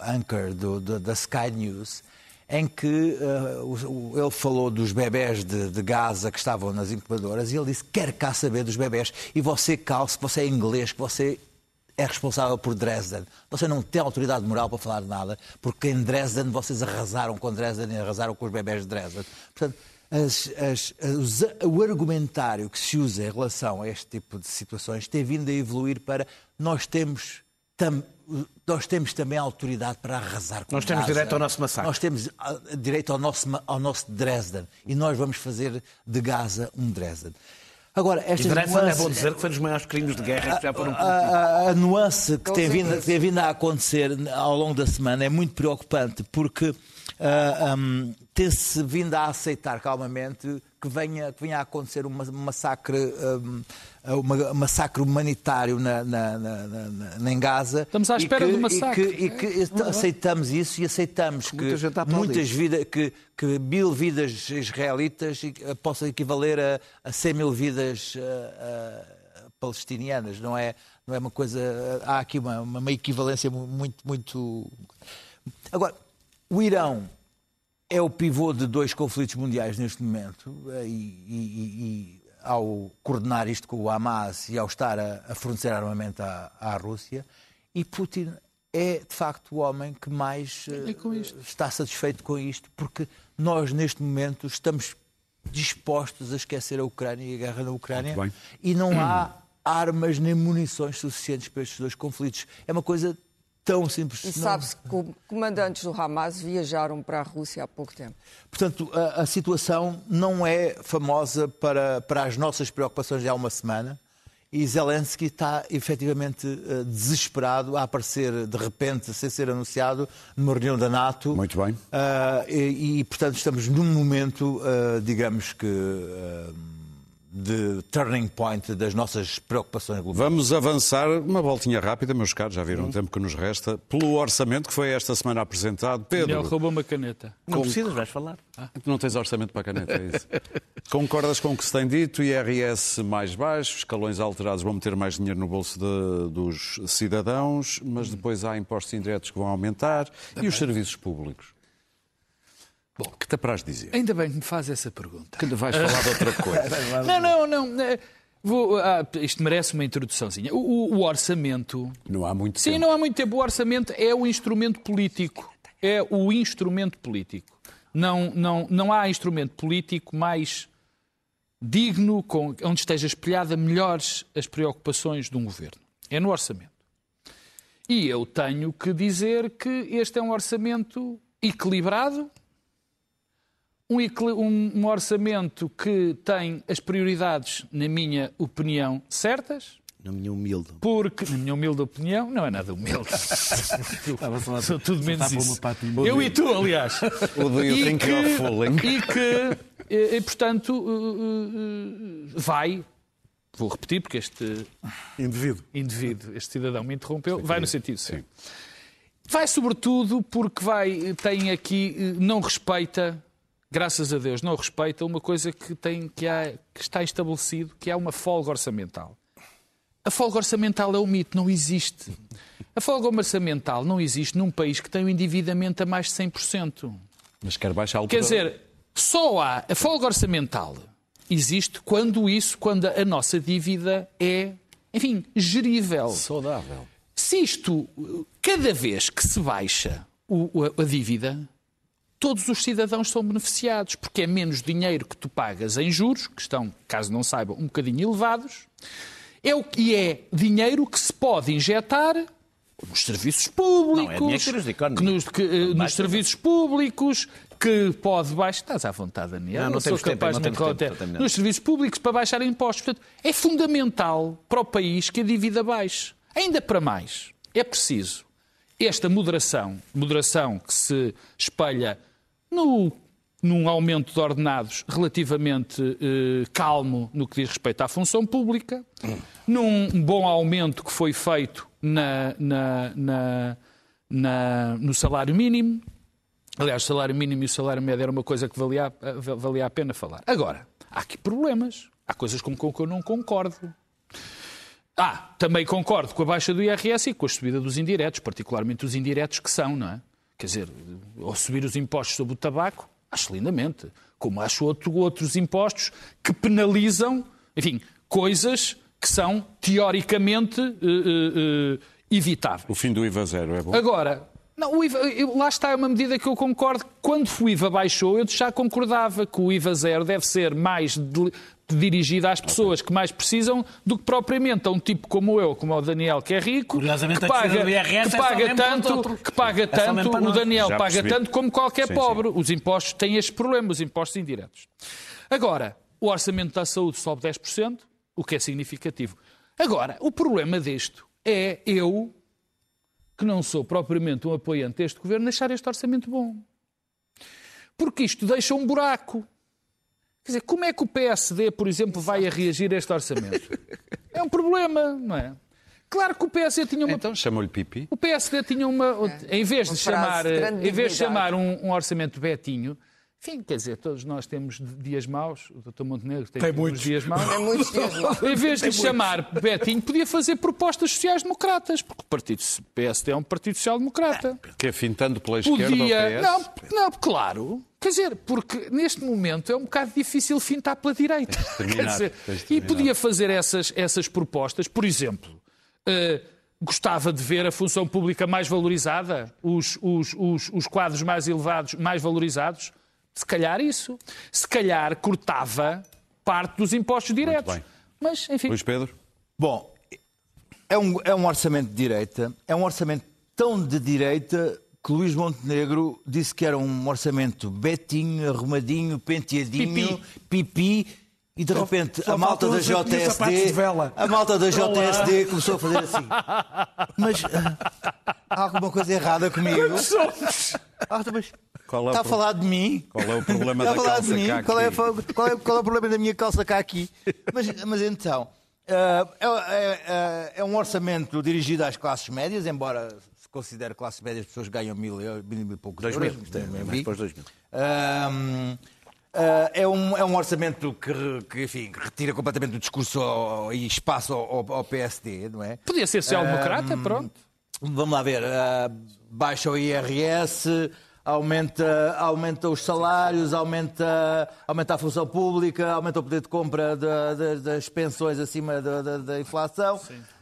Speaker 7: anchor do- do- da Sky News em que o- ele falou dos bebés de, de Gaza que estavam nas incubadoras e ele disse, quer cá saber dos bebés e você calce, que você é inglês, que você é responsável por Dresden. Você não tem autoridade moral para falar de nada, porque em Dresden vocês arrasaram com Dresden e arrasaram com os bebés de Dresden. Portanto, as- as- os- o argumentário que se usa em relação a este tipo de situações tem vindo a evoluir para nós temos tam- nós temos também autoridade para arrasar com
Speaker 5: Nós temos
Speaker 7: Gaza.
Speaker 5: direito ao nosso massacre.
Speaker 7: Nós temos ah, direito ao nosso, ao nosso Dresden. E nós vamos fazer de Gaza um Dresden. Agora,
Speaker 5: E
Speaker 7: estas
Speaker 5: é
Speaker 7: nuances-
Speaker 5: bom dizer que foi dos maiores crimes de guerra que já foram
Speaker 7: a, a- a nuance que tem, vindo, que tem vindo a acontecer ao longo da semana é muito preocupante, porque ah, hum, tem-se vindo a aceitar calmamente que venha, que venha a acontecer um ma- massacre, uma- um massacre humanitário na, na, na, na- na- em Gaza.
Speaker 6: Estamos à espera
Speaker 7: que-
Speaker 6: do massacre.
Speaker 7: E que, e que aceitamos isso e aceitamos que
Speaker 5: Muita gente a aplaudir.
Speaker 7: muitas vidas, que, que mil vidas israelitas eh, possam equivaler a, a 100 mil vidas eh, eh, palestinianas. Não é, não é uma coisa. Há aqui uma, uma, equivalência mu- muito, muito. Agora, o Irão é o pivô de dois conflitos mundiais neste momento eh, e, e- e ao coordenar isto com o Hamas e ao estar a, a fornecer armamento à, à Rússia e Putin é de facto o homem que mais
Speaker 6: com isto.
Speaker 7: está satisfeito com isto porque nós neste momento estamos dispostos a esquecer a Ucrânia e a guerra na Ucrânia e não há armas nem munições suficientes para estes dois conflitos. É uma coisa tão simples.
Speaker 4: E sabe-se que com- comandantes do Hamas viajaram para a Rússia há pouco tempo.
Speaker 7: Portanto, a, a situação não é famosa para, para as nossas preocupações de há uma semana e Zelensky está efetivamente eh, desesperado a aparecer de repente, sem ser anunciado, numa reunião da NATO.
Speaker 1: Muito bem.
Speaker 7: Ah, e, e, portanto, estamos num momento, ah, digamos que. ah, de turning point das nossas preocupações globais.
Speaker 1: Vamos avançar uma voltinha rápida, meus caros, já viram o tempo que nos resta, pelo orçamento que foi esta semana apresentado.
Speaker 6: Daniel
Speaker 1: Pedro,
Speaker 6: roubou uma caneta.
Speaker 5: Não precisas, vais falar.
Speaker 1: não tens orçamento para a caneta, é isso? Concordas com o que se tem dito? IRS mais baixo, escalões alterados vão meter mais dinheiro no bolso de- dos cidadãos, mas depois há impostos indiretos que vão aumentar e os serviços públicos. Bom, que te apraz dizer?
Speaker 6: Ainda bem que me faz essa pergunta.
Speaker 1: Que vais falar de outra coisa.
Speaker 6: Não, não, não. eh, vou- ah, isto merece uma introduçãozinha. O, o- o orçamento.
Speaker 1: Não há muito
Speaker 6: Sim,
Speaker 1: tempo.
Speaker 6: não há muito tempo. O orçamento é o instrumento político. É o instrumento político. Não, não, não há instrumento político mais digno, com, onde esteja espelhada melhores as preocupações de um governo. É no orçamento. E eu tenho que dizer que este é um orçamento equilibrado, um, um- um orçamento que tem as prioridades, na minha opinião, certas,
Speaker 5: Na minha humilde.
Speaker 6: porque, na minha humilde opinião, não é nada humilde. Sou tudo menos isso. Eu e tu, aliás.
Speaker 1: O do you
Speaker 6: E
Speaker 1: think
Speaker 6: que-. E que, e, e, portanto, uh, uh, uh, vai, vou repetir porque este
Speaker 8: Indivíduo.
Speaker 6: indivíduo, este cidadão me interrompeu, vai no sentido certo. Vai sobretudo porque vai, tem aqui, eh, não respeita, graças a Deus, não respeita uma coisa que, tem, que, há, que está estabelecido, que é uma folga orçamental. A folga orçamental é um mito, não existe. A folga orçamental não existe num país que tem um endividamento a mais de 100%.
Speaker 1: Mas quer baixar altura.
Speaker 6: Quer dizer, só há a folga orçamental existe quando isso, quando a nossa dívida é, enfim, gerível.
Speaker 1: saudável.
Speaker 6: Se isto, cada vez que se baixa o- a, a dívida, todos os cidadãos são beneficiados, porque é menos dinheiro que tu pagas em juros, que estão, caso não saibam, um bocadinho elevados, é o que é dinheiro que se pode injetar nos serviços públicos,
Speaker 5: Não, é que
Speaker 6: nos, que, eh, nos serviços públicos, que pode baixar. Estás à vontade, Daniel.
Speaker 5: Não, não
Speaker 6: Eu sou
Speaker 5: temos tempo,
Speaker 6: capaz
Speaker 5: não
Speaker 6: de
Speaker 5: tempo, terminando.
Speaker 6: Nos serviços públicos para baixar impostos. Portanto, é fundamental para o país que a dívida baixe. Ainda para mais, é preciso esta moderação, moderação que se espelha no, num aumento de ordenados relativamente eh, calmo no que diz respeito à função pública, num bom aumento que foi feito na- na- na- na- no salário mínimo, Aliás, o salário mínimo e o salário médio era uma coisa que valia, valia a pena falar. Agora, há aqui problemas. Há coisas com que eu não concordo. Ah, também concordo com a baixa do IRS e com a subida dos indiretos, particularmente os indiretos que são, não é? Quer dizer, ao subir os impostos sobre o tabaco, acho lindamente. Como acho outro- outros impostos que penalizam, enfim, coisas que são teoricamente eh, eh, eh, evitáveis.
Speaker 1: O fim do IVA zero é bom.
Speaker 6: Agora, não, o IVA, eu- lá está uma medida que eu concordo. Quando o IVA baixou, eu já concordava que o IVA zero deve ser mais de- dirigido às pessoas que mais precisam do que propriamente a um tipo como eu, como o Daniel, que é rico,
Speaker 8: Curiosamente,
Speaker 6: que paga, que
Speaker 8: é
Speaker 6: paga tanto, que paga
Speaker 8: É
Speaker 6: tanto,
Speaker 8: para
Speaker 6: o. Daniel
Speaker 1: Já
Speaker 6: paga
Speaker 1: percebi.
Speaker 6: tanto como qualquer
Speaker 1: Sim,
Speaker 6: pobre. Os impostos têm este problema, os impostos indiretos. Agora, o orçamento da saúde sobe 10%, o que é significativo. Agora, o problema disto é eu, que não sou propriamente um apoiante deste governo, deixar este orçamento bom. Porque isto deixa um buraco. Quer dizer, como é que o PSD, por exemplo, vai a reagir a este orçamento? É um problema, não é? Claro que o PSD tinha uma
Speaker 1: Então chamou-lhe Pipi.
Speaker 6: o PSD tinha uma. Em vez de chamar, em vez de chamar um, um orçamento Betinho, enfim, quer dizer, todos nós temos dias maus, o Dr. Montenegro tem,
Speaker 8: Tem muitos.
Speaker 6: dias maus.
Speaker 4: Tem muitos dias maus.
Speaker 6: Em vez de lhe chamar Betinho, podia fazer propostas sociais-democratas, porque o partido PSD é um partido social-democrata.
Speaker 1: Que é fintando pela esquerda
Speaker 6: Podia. Não,
Speaker 1: PS.
Speaker 6: não, claro. Quer dizer, porque neste momento é um bocado difícil fintar pela direita.
Speaker 1: terminar,
Speaker 6: Quer dizer, e podia fazer essas, essas propostas, por exemplo. eh, gostava de ver a função pública mais valorizada, os, os, os, os quadros mais elevados, mais valorizados. Se calhar isso. Se calhar cortava parte dos impostos diretos.
Speaker 1: bem.
Speaker 6: Mas, enfim.
Speaker 1: Luís Pedro?
Speaker 7: Bom, é um, é um orçamento de direita, é um orçamento tão de direita que Luís Montenegro disse que era um orçamento betinho, arrumadinho, penteadinho, pipi, E de repente
Speaker 8: só
Speaker 7: a malta da JSD, a malta da JSD começou a fazer assim. Mas ah, há alguma coisa errada comigo? Ah, mas
Speaker 1: Qual é
Speaker 7: está a falar de mim?
Speaker 1: Qual é o problema
Speaker 7: Está
Speaker 1: da
Speaker 7: a falar
Speaker 1: calça
Speaker 7: de mim?
Speaker 1: caqui?
Speaker 7: Qual é, qual, é, qual é o problema da minha calça cá aqui? Mas, mas então, ah, é, é- é um orçamento dirigido às classes médias, embora se considere classe média as pessoas ganham mil, e poucos
Speaker 5: Dois
Speaker 7: euros.
Speaker 5: mil, mais depois dois mil.
Speaker 7: Ah, é, um, é um orçamento que, que, enfim, que retira completamente o discurso ao- e espaço ao, ao- PSD, não é?
Speaker 6: Podia ser social-democrata, pronto.
Speaker 7: Vamos lá ver. ah, baixa o IRS, aumenta, aumenta os salários, aumenta, aumenta a função pública, aumenta o poder de compra da- da- das pensões acima da, da- inflação,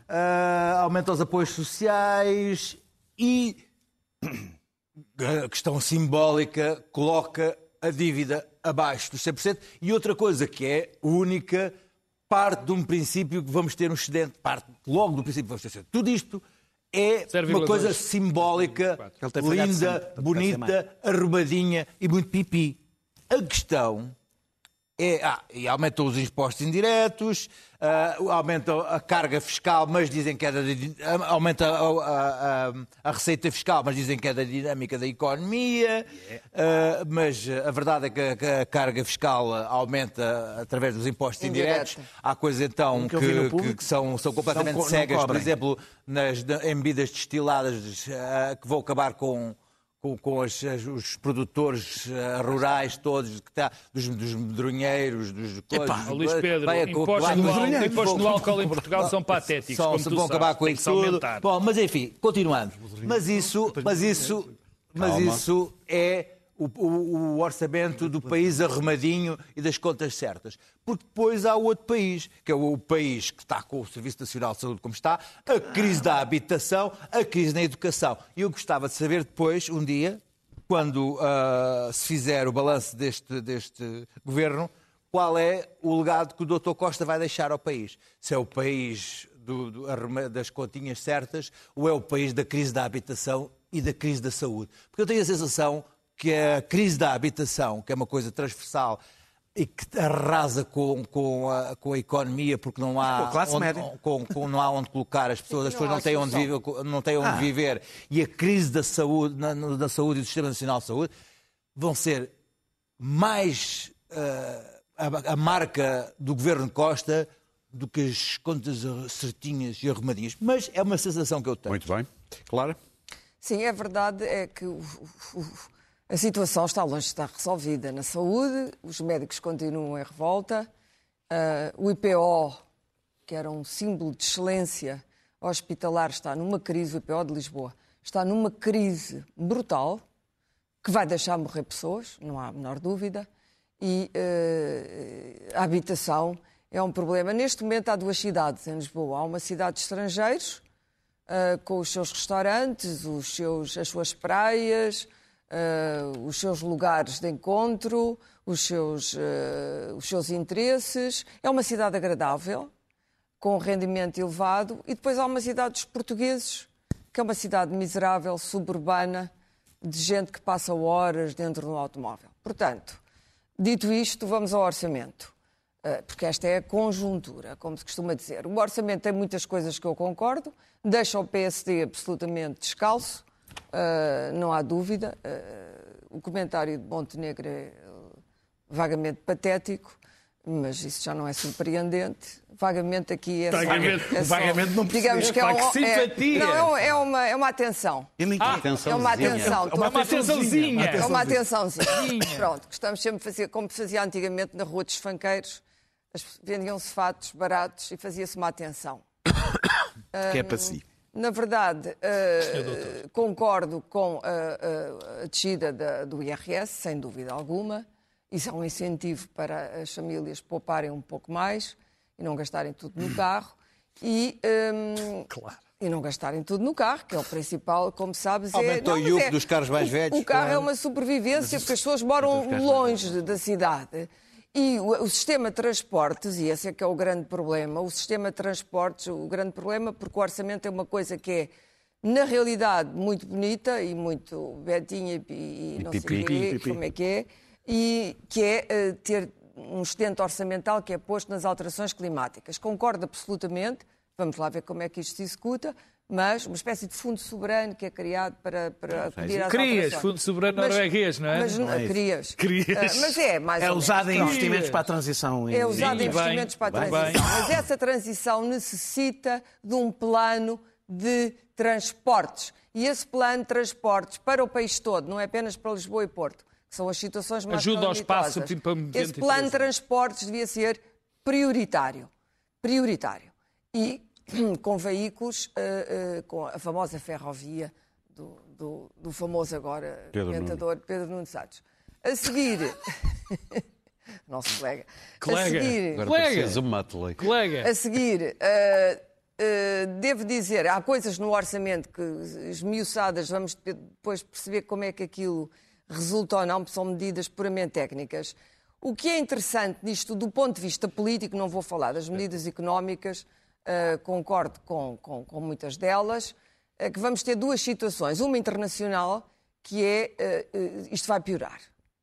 Speaker 7: ah, aumenta os apoios sociais e a questão simbólica coloca a dívida abaixo dos 100%. E outra coisa que é única, parte de um princípio que vamos ter um excedente, parte logo do princípio que vamos ter um excedente. Tudo isto é
Speaker 6: 0,2.
Speaker 7: uma coisa simbólica, linda, bonita, arrumadinha e muito pipi. A questão é, ah, e aumentam os impostos indiretos, ah, aumenta a carga fiscal, mas dizem que é da, aumenta a, a- a- a receita fiscal, mas dizem que é da dinâmica da economia. Ah, mas a verdade é que a, que a carga fiscal aumenta através dos impostos indiretos.
Speaker 4: Indireta.
Speaker 7: Há coisas então
Speaker 5: que
Speaker 7: que, que- que são, são completamente
Speaker 5: não
Speaker 7: cegas, por exemplo, nas em bebidas destiladas ah, que vão acabar com com, com as- as- os produtores ah, rurais todos, que tá, dos, dos medronheiros, dos coisas.
Speaker 6: Luís Pedro,
Speaker 7: vai
Speaker 6: impostos
Speaker 7: vai-
Speaker 6: impostos no
Speaker 7: vão-
Speaker 6: álcool em Portugal são patéticos,
Speaker 7: são-
Speaker 6: como tu
Speaker 7: vão acabar com isso tudo.
Speaker 6: aumentar.
Speaker 7: Bom, mas enfim, continuando. Mas isso, mas isso, mas isso é o, o- orçamento do país arrumadinho e das contas certas. Porque depois há outro país, que é o país que está com o Serviço Nacional de Saúde como está, a crise da habitação, a crise na educação. E eu gostava de saber depois, um dia, quando ah, se fizer o balanço deste, deste governo, qual é o legado que o Dr. Costa vai deixar ao país. Se é o país do- do das continhas certas ou é o país da crise da habitação e da crise da saúde. Porque eu tenho a sensação que a crise da habitação, que é uma coisa transversal e que arrasa com, com, a, com a economia porque não há,
Speaker 5: classe
Speaker 7: onde,
Speaker 5: média.
Speaker 7: com- com- não há onde colocar as pessoas, as pessoas não têm onde viver, não têm onde viver e a crise da saúde, na- da saúde e do Sistema Nacional de Saúde vão ser mais ah, a, a marca do governo Costa do que as contas certinhas e arrumadinhas. Mas é uma sensação que eu tenho.
Speaker 1: Muito bem. Clara?
Speaker 4: Sim, é verdade é que o- o- o- a situação está longe de estar resolvida na saúde, os médicos continuam em revolta, ah, o IPO, que era um símbolo de excelência hospitalar, está numa crise, o IPO de Lisboa, está numa crise brutal, que vai deixar morrer pessoas, não há a menor dúvida, e eh, a habitação é um problema. Neste momento há duas cidades em Lisboa. Há uma cidade de estrangeiros, ah, com os seus restaurantes, os seus, as suas praias, ah, os seus lugares de encontro, os seus, ah, os seus interesses. É uma cidade agradável, com rendimento elevado, e depois há uma cidade dos portugueses, que é uma cidade miserável, suburbana, de gente que passa horas dentro de um automóvel. Portanto, dito isto, vamos ao orçamento. Uh, Porque esta é a conjuntura, como se costuma dizer. O orçamento tem muitas coisas que eu concordo, deixa o PSD absolutamente descalço, uh, não há dúvida. Uh, O comentário de Montenegro é uh, vagamente patético, mas isso já não é surpreendente. Vagamente aqui é só-
Speaker 6: Vagamente-
Speaker 4: é só-
Speaker 8: vagamente não percebi.
Speaker 4: Digamos que é, um,
Speaker 6: que
Speaker 4: é,
Speaker 6: simpatia!
Speaker 4: não, é, uma, é uma atenção.
Speaker 5: Eu nem
Speaker 6: Ah,
Speaker 5: quero.
Speaker 4: É uma atenção.
Speaker 6: É uma atençãozinha.
Speaker 4: É uma atençãozinha. Pronto, gostamos sempre de fazer como se fazia antigamente na Rua dos Fanqueiros. As- Vendiam-se fatos baratos e fazia-se uma atenção.
Speaker 5: Que é para si.
Speaker 4: Na verdade, eh, concordo com a, a- a descida da- do IRS, sem dúvida alguma. Isso é um incentivo para as famílias pouparem um pouco mais e não gastarem tudo no carro. E, hum, e não gastarem tudo no carro, que é o principal, como sabes.
Speaker 7: Aumentou
Speaker 4: é,
Speaker 7: o
Speaker 4: mas
Speaker 7: IUC dos carros mais
Speaker 4: o-
Speaker 7: velhos,
Speaker 4: O carro é
Speaker 7: claro.
Speaker 4: uma sobrevivência, porque as pessoas moram longe da cidade. E o, o sistema de transportes, e esse é que é o grande problema, o sistema de transportes, o grande problema, porque o orçamento é uma coisa que é, na realidade, muito bonita e muito betinha e, e não sei
Speaker 5: pipi.
Speaker 4: quê,
Speaker 5: Pipi.
Speaker 4: como é que é, e que é eh, ter um excedente orçamental que é posto nas alterações climáticas. Concordo absolutamente, vamos lá ver como é que isto se executa, mas uma espécie de fundo soberano que é criado para, para acudir às
Speaker 6: Crias,
Speaker 4: alterações.
Speaker 6: fundo soberano
Speaker 4: Mas-
Speaker 6: norueguês, não é?
Speaker 4: Mas
Speaker 6: Não é
Speaker 4: crias.
Speaker 6: Crias.
Speaker 4: Ah, mas é, mais
Speaker 5: É
Speaker 4: ou
Speaker 5: usado em
Speaker 4: menos.
Speaker 5: investimentos para a transição.
Speaker 4: É usado
Speaker 6: Sim,
Speaker 4: em investimentos
Speaker 6: bem,
Speaker 4: para a
Speaker 6: bem.
Speaker 4: transição. Mas essa transição necessita de um plano de transportes. E esse plano de transportes para o país todo, não é apenas para Lisboa e Porto, que são as situações mais
Speaker 6: Ajuda ao espaço, tipo, para
Speaker 4: Esse plano de transportes devia ser prioritário. Prioritário. E com veículos, eh, eh, com a famosa ferrovia do, do- do famoso agora
Speaker 1: Pedro
Speaker 4: comentador Pedro Nuno Santos. A seguir, nosso colega,
Speaker 6: Colega.
Speaker 4: a seguir,
Speaker 6: Colega.
Speaker 4: a seguir, eh, eh, devo dizer, há coisas no orçamento que esmiuçadas, vamos depois perceber como é que aquilo resulta ou não, porque são medidas puramente técnicas. O que é interessante nisto, do ponto de vista político, não vou falar das medidas económicas, eh, concordo com, com- com muitas delas, é que vamos ter duas situações. Uma internacional, que é eh, isto vai piorar.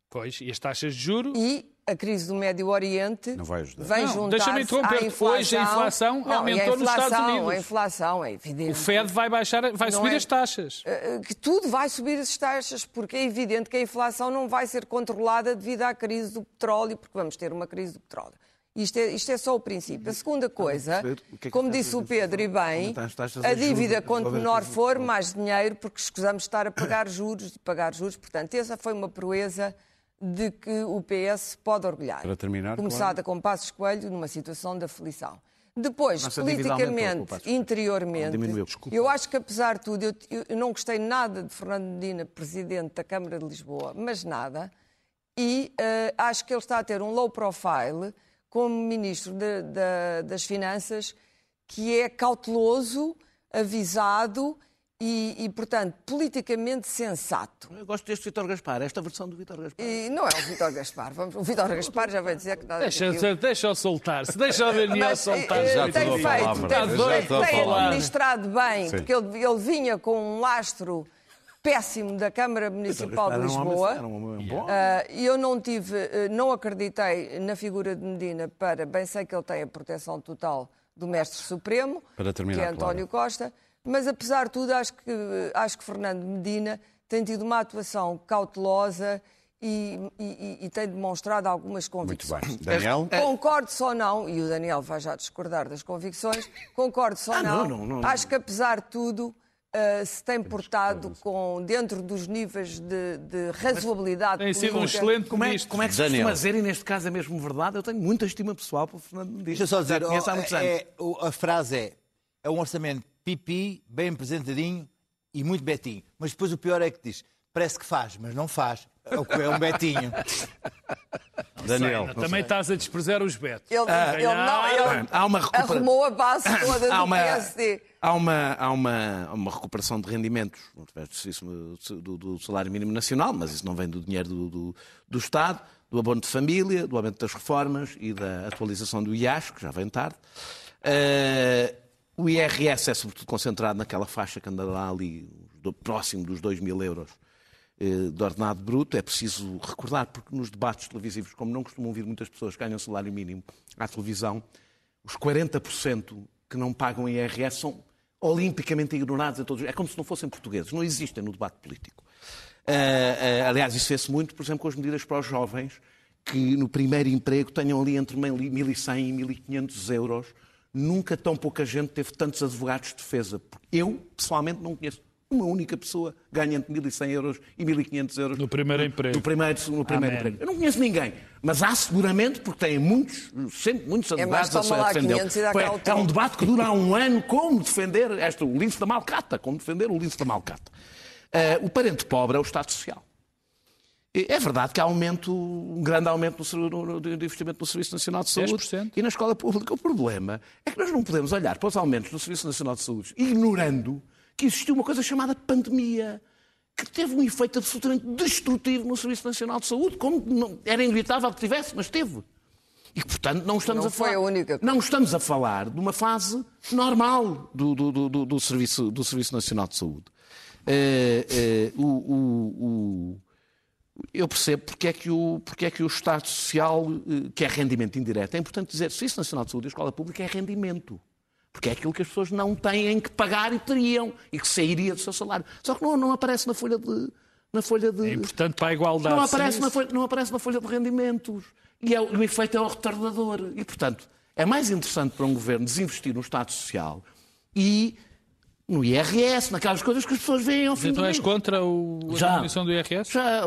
Speaker 6: pois, e as taxas de juros?
Speaker 4: E a crise do Médio Oriente
Speaker 1: Não vai ajudar.
Speaker 4: vem juntar
Speaker 6: deixa-me interromper-te. Hoje a inflação
Speaker 4: Não, e a
Speaker 6: aumentou nos Estados
Speaker 4: inflação-
Speaker 6: Unidos.
Speaker 4: A inflação é evidente.
Speaker 6: O Fed vai baixar, vai
Speaker 4: Não
Speaker 6: subir
Speaker 4: é-
Speaker 6: as taxas.
Speaker 4: que tudo vai subir as taxas, porque é evidente que a inflação não vai ser controlada devido à crise do petróleo, porque vamos ter uma crise do petróleo. Isto é, isto é só o princípio. A segunda coisa,
Speaker 5: o que é
Speaker 4: como disse o Pedro e bem, a
Speaker 5: de
Speaker 4: dívida, quanto menor for, mais dinheiro, porque escusamos de estar a pagar juros e pagar juros. Portanto, essa foi uma proeza de que o PS pode orgulhar.
Speaker 1: Para terminar,
Speaker 4: Começada com Passos Coelho numa situação de aflição. Depois,
Speaker 5: Nossa
Speaker 4: politicamente, interiormente, eu acho que apesar de tudo, eu, eu- não gostei nada de Fernando Medina, presidente da Câmara de Lisboa, mas nada, e eh, acho que ele está a ter um low profile como ministro de- da- das Finanças, que é cauteloso, avisado e, e, portanto, politicamente sensato.
Speaker 5: Eu gosto deste Vitor Gaspar, esta versão do Vitor Gaspar.
Speaker 4: E não é o Vítor Gaspar. Vamos, o Vítor Gaspar já vai dizer que nada
Speaker 6: Deixa,
Speaker 4: daquilo-
Speaker 6: deixa-o soltar-se, deixa o Daniel
Speaker 4: eh,
Speaker 1: Já te
Speaker 4: tem feito,
Speaker 1: palavra.
Speaker 4: tem,
Speaker 1: Já
Speaker 4: tem- administrado bem,
Speaker 1: Sim.
Speaker 4: porque ele, ele vinha com um lastro péssimo da Câmara Municipal de Lisboa.
Speaker 5: era um homem bom.
Speaker 4: E eu não tive, eh, não acreditei na figura de Medina para, bem sei que ele tem a proteção total do Mestre Supremo,
Speaker 1: Para terminar,
Speaker 4: que é António Costa, mas apesar de tudo acho que, acho que Fernando Medina tem tido uma atuação cautelosa e, e- e- tem demonstrado algumas
Speaker 1: Muito
Speaker 4: convicções.
Speaker 1: bem. Daniel?
Speaker 4: Concordo só não, e o Daniel vai já discordar das convicções, concordo só
Speaker 5: Ah,
Speaker 4: não.
Speaker 5: não, não, não.
Speaker 4: Acho que apesar de tudo ah, se tem portado com, dentro dos níveis de, de razoabilidade
Speaker 6: Tem sido um excelente
Speaker 5: Como é,
Speaker 6: ministro.
Speaker 5: como é que se
Speaker 1: Daniel.
Speaker 5: costuma dizer, e neste caso é mesmo verdade, eu tenho muita estima pessoal pelo Fernando Medina.
Speaker 7: Deixa eu só dizer,
Speaker 5: Já conheço há
Speaker 7: oh,
Speaker 5: muitos anos.
Speaker 7: é- o- a frase é, é um orçamento pipi, bem apresentadinho e muito betinho. Mas depois o pior é que diz, parece que faz, mas não faz. É o que é um betinho.
Speaker 1: Daniel.
Speaker 6: Também estás a desprezar os betos.
Speaker 4: Ele, ele não, ele
Speaker 5: Há uma recupera-
Speaker 4: arrumou a base toda do
Speaker 5: há uma,
Speaker 4: PSD.
Speaker 5: Há uma, há uma, uma recuperação de rendimentos do, do- salário mínimo nacional, mas isso não vem do dinheiro do, do, do Estado, do abono de família, do aumento das reformas e da atualização do IAS, que já vem tarde. Eh, o IRS é sobretudo concentrado naquela faixa que anda lá ali, do- próximo dos 2 mil euros eh, de ordenado bruto. É preciso recordar, porque nos debates televisivos, como não costumam vir muitas pessoas que ganham salário mínimo à televisão, os 40% que não pagam IRS são olimpicamente ignorados em todos. É como se não fossem portugueses, não existem no debate político. Eh, eh, aliás, isso vê-se muito, por exemplo, com as medidas para os jovens que no primeiro emprego tenham ali entre 1.100 e 1.500 euros. Nunca tão pouca gente teve tantos advogados de defesa. Eu, pessoalmente, não conheço uma única pessoa ganha entre 1.100 euros e 1.500 euros
Speaker 6: No primeiro emprego.
Speaker 5: No primeiro, no primeiro
Speaker 6: Amém.
Speaker 5: emprego. Eu não conheço ninguém, mas há seguramente, porque têm muitos, sempre muitos
Speaker 4: É
Speaker 5: advogados
Speaker 4: toma
Speaker 5: a defender.
Speaker 4: 500 dá cá o
Speaker 5: É um debate que dura há um ano como defender esta, o lince da malcata, como defender o lince da malcata. Eh, o parente pobre é o Estado Social. É verdade que há aumento, um grande aumento no, no- no- de investimento no Serviço Nacional de Saúde
Speaker 6: 10%.
Speaker 5: e na escola pública. O problema é que nós não podemos olhar para os aumentos no Serviço Nacional de Saúde ignorando que existiu uma coisa chamada pandemia, que teve um efeito absolutamente destrutivo no Serviço Nacional de Saúde, como não- era inevitável que tivesse, mas teve. E, portanto, não estamos
Speaker 4: Não
Speaker 5: a
Speaker 4: foi
Speaker 5: falar.
Speaker 4: a única.
Speaker 5: Não estamos a falar de uma fase normal do, do, do, do- serviço, do Serviço Nacional de Saúde. Eh, eh, o, o- o- eu percebo porque é que o, porque é que o Estado Social, eh, que é rendimento indireto, é importante dizer, Serviço Nacional de Saúde e Escola Pública é rendimento. Porque é aquilo que as pessoas não têm que pagar e teriam, e que sairia do seu salário. Só que não, não aparece na folha de. Na folha de
Speaker 6: É importante para a igualdade.
Speaker 5: não aparece, na folha, não aparece na folha de rendimentos. E é, o efeito é o retardador. E, portanto, é mais interessante para um governo desinvestir no Estado Social e no IRS, naquelas coisas que as pessoas veem ao fim
Speaker 6: Então és contra o, a
Speaker 5: Já.
Speaker 6: diminuição do IRS?
Speaker 5: Já,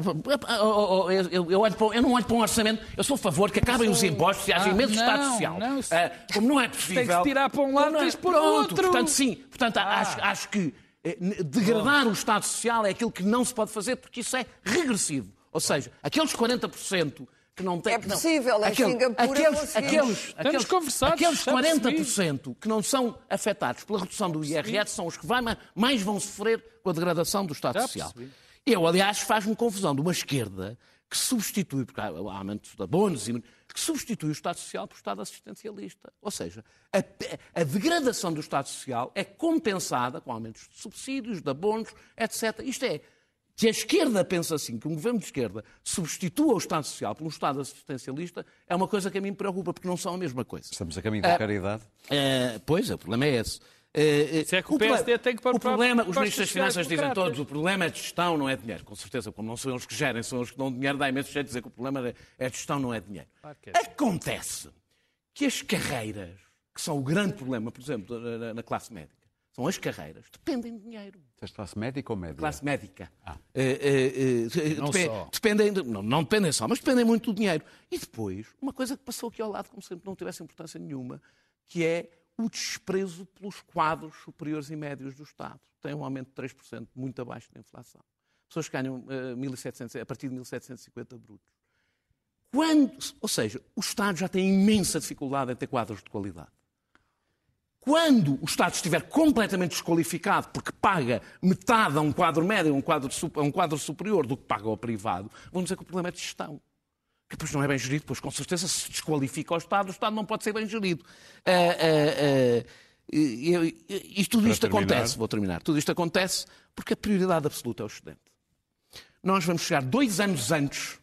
Speaker 5: oh, oh, eu, eu- eu olho para- eu não olho para um orçamento, eu sou a favor que acabem os impostos e haja
Speaker 6: Ah,
Speaker 5: imenso Estado
Speaker 6: não,
Speaker 5: Social.
Speaker 6: não, se-
Speaker 5: Ah, como não é possível.
Speaker 6: Tem que tirar para um lado,
Speaker 5: é-
Speaker 6: tens pôr no
Speaker 5: Pronto,
Speaker 6: outro. Ah.
Speaker 5: Portanto, sim. Portanto, acho, acho que eh, degradar o Estado Social é aquilo que não se pode fazer porque isso é regressivo. Ou seja, aqueles 40% que não têm.
Speaker 4: É
Speaker 5: que não-
Speaker 4: possível, em
Speaker 5: aquele-
Speaker 4: Singapura
Speaker 5: aqueles, aqueles, aqueles, aqueles
Speaker 6: já percebi.
Speaker 5: 40% que não são afetados pela redução do IRS são os que vai- mais vão sofrer com a degradação do Estado
Speaker 6: Já
Speaker 5: Social.
Speaker 6: percebi.
Speaker 5: Eu, aliás, faz-me confusão de uma esquerda que substitui, porque há há aumentos de abonos, e- que substitui o Estado Social por Estado assistencialista. Ou seja, a, a degradação do Estado Social é compensada com aumentos de subsídios, de abonos, etc. Isto é, que a esquerda pensa assim, que um governo de esquerda substitua o Estado Social por um Estado assistencialista, é uma coisa que a mim me preocupa, porque não são a mesma coisa.
Speaker 1: Estamos a caminho da
Speaker 5: Ah,
Speaker 1: caridade.
Speaker 5: Eh, pois, o problema é esse. Eh,
Speaker 6: Se é que o
Speaker 5: o
Speaker 6: PSD
Speaker 5: problema-
Speaker 6: tem que pôr
Speaker 5: o
Speaker 6: para-
Speaker 5: problema,
Speaker 6: para
Speaker 5: os ministros das Finanças dizem todos, o problema é de gestão, não é dinheiro. Com certeza, como não são eles que gerem, são eles que dão dinheiro, dá imenso jeito de dizer que o problema é é de gestão, não é dinheiro.
Speaker 6: É.
Speaker 5: Acontece que as carreiras, que são o grande problema, por exemplo, na, classe médica, são as carreiras, dependem de dinheiro.
Speaker 1: Tens classe médica ou média?
Speaker 5: Classe médica. Eh, eh, eh,
Speaker 6: Não
Speaker 5: depe-
Speaker 6: só.
Speaker 5: Dependem, de- não, não dependem só, mas dependem muito do dinheiro. E depois, uma coisa que passou aqui ao lado, como sempre não tivesse importância nenhuma, que é o desprezo pelos quadros superiores e médios do Estado. Tem um aumento de 3%, muito abaixo da inflação. Pessoas que ganham eh, 1.700, a partir de 1.750 brutos. Quando, ou seja, o Estado já tem imensa dificuldade em ter quadros de qualidade. Quando o Estado estiver completamente desqualificado porque paga metade a um quadro médio, a um quadro, a um quadro superior do que paga ao privado, vão dizer que o problema é de gestão. Que depois não é bem gerido, pois com certeza se desqualifica o Estado, o Estado não pode ser bem gerido. Ah, ah, ah, e- e- e- tudo
Speaker 1: Para
Speaker 5: isto
Speaker 1: terminar.
Speaker 5: acontece, vou terminar, tudo isto acontece porque a prioridade absoluta é o excedente. Nós vamos chegar dois anos antes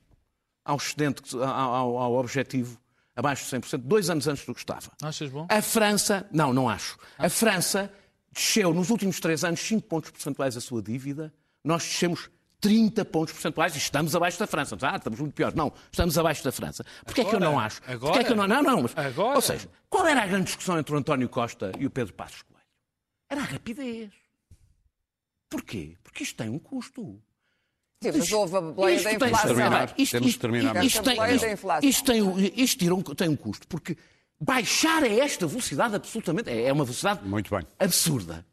Speaker 5: ao que- ao, ao- ao objetivo abaixo de 100%, dois anos antes do que estava.
Speaker 6: Achas bom?
Speaker 5: A França, não, não acho. A França desceu nos últimos três anos 5 pontos percentuais a sua dívida, nós descemos 30 pontos percentuais e estamos abaixo da França. Ah, estamos muito pior. Não, estamos abaixo da França. Porquê é que eu não acho? Porquê é que eu não... Não, não, mas...
Speaker 6: Agora?
Speaker 5: Ou seja, qual era a grande discussão entre o António Costa e o Pedro Passos Coelho? Era a rapidez. Porquê? Porque isto tem um custo.
Speaker 4: Sim, mas houve a boleia
Speaker 5: Isto
Speaker 4: da inflação.
Speaker 1: terminar. Temos de terminar.
Speaker 5: Isto, tem, isto, isto tem, um- isto tem um custo, porque baixar a esta velocidade absolutamente, é é uma velocidade
Speaker 1: Muito bem.
Speaker 5: absurda.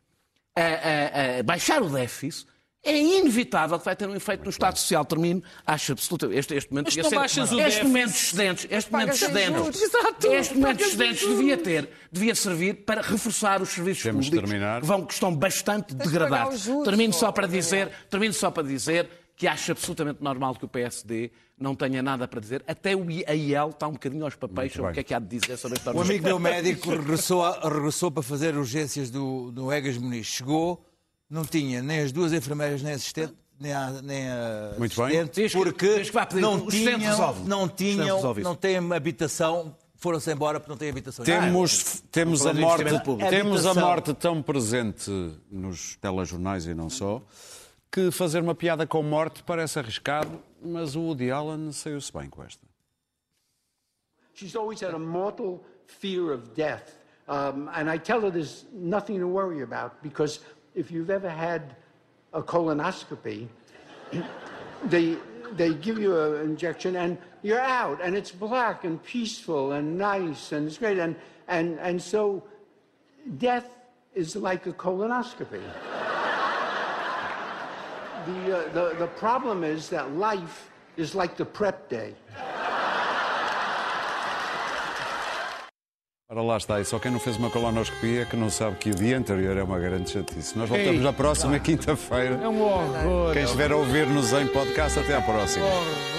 Speaker 5: A- a- a baixar o déficit é inevitável que vai ter um efeito no Estado Social. Termino, acho absolutamente. Este, este momento
Speaker 6: Mas
Speaker 5: devia
Speaker 6: não
Speaker 5: ser-
Speaker 6: baixas o
Speaker 5: este momento de excedentes, este momento excedentes.
Speaker 6: Exato,
Speaker 5: este momento excedentes devia ter, devia servir para reforçar os serviços
Speaker 1: Temos
Speaker 5: públicos
Speaker 1: terminar.
Speaker 5: que, vão, que estão bastante
Speaker 4: Tens
Speaker 5: degradados.
Speaker 4: os juros,
Speaker 5: Termino só para dizer, termino só para dizer que acho absolutamente normal que o PSD não tenha nada para dizer. Até o IEL está um bocadinho aos papéis sobre o que é que há de dizer sobre esta
Speaker 7: Um amigo meu médico regressou, a- regressou para fazer urgências do, do Egas Muniz. Chegou, não tinha nem as duas enfermeiras, nem assistente, nem a, nem a
Speaker 1: Muito bem.
Speaker 7: assistente, porque
Speaker 5: que
Speaker 7: não tinham, não tinham, não têm habitação, foram-se embora porque não têm habitação.
Speaker 1: Temos, temos, a morte, temos a morte tão presente nos telejornais e não só, que fazer uma piada com morte parece arriscado, mas o Woody Allen saiu-se bem com esta.
Speaker 8: She's always had a mortal fear of death. Um, and I tell her there's nothing to worry about because if you've ever had a colonoscopy, they, they give you an injection and you're out and it's black and peaceful and nice and it's great. And, and, and so death is like a colonoscopy. The, uh, the, the problem is that life is like the prep day.
Speaker 1: Ora lá está, e só quem não fez uma colonoscopia que não sabe que o dia anterior é uma grande chatice. Nós voltamos
Speaker 5: Ei,
Speaker 1: na próxima quinta-feira.
Speaker 6: É um horror.
Speaker 1: Quem estiver a ouvir-nos em podcast, até à próxima.
Speaker 6: Aquele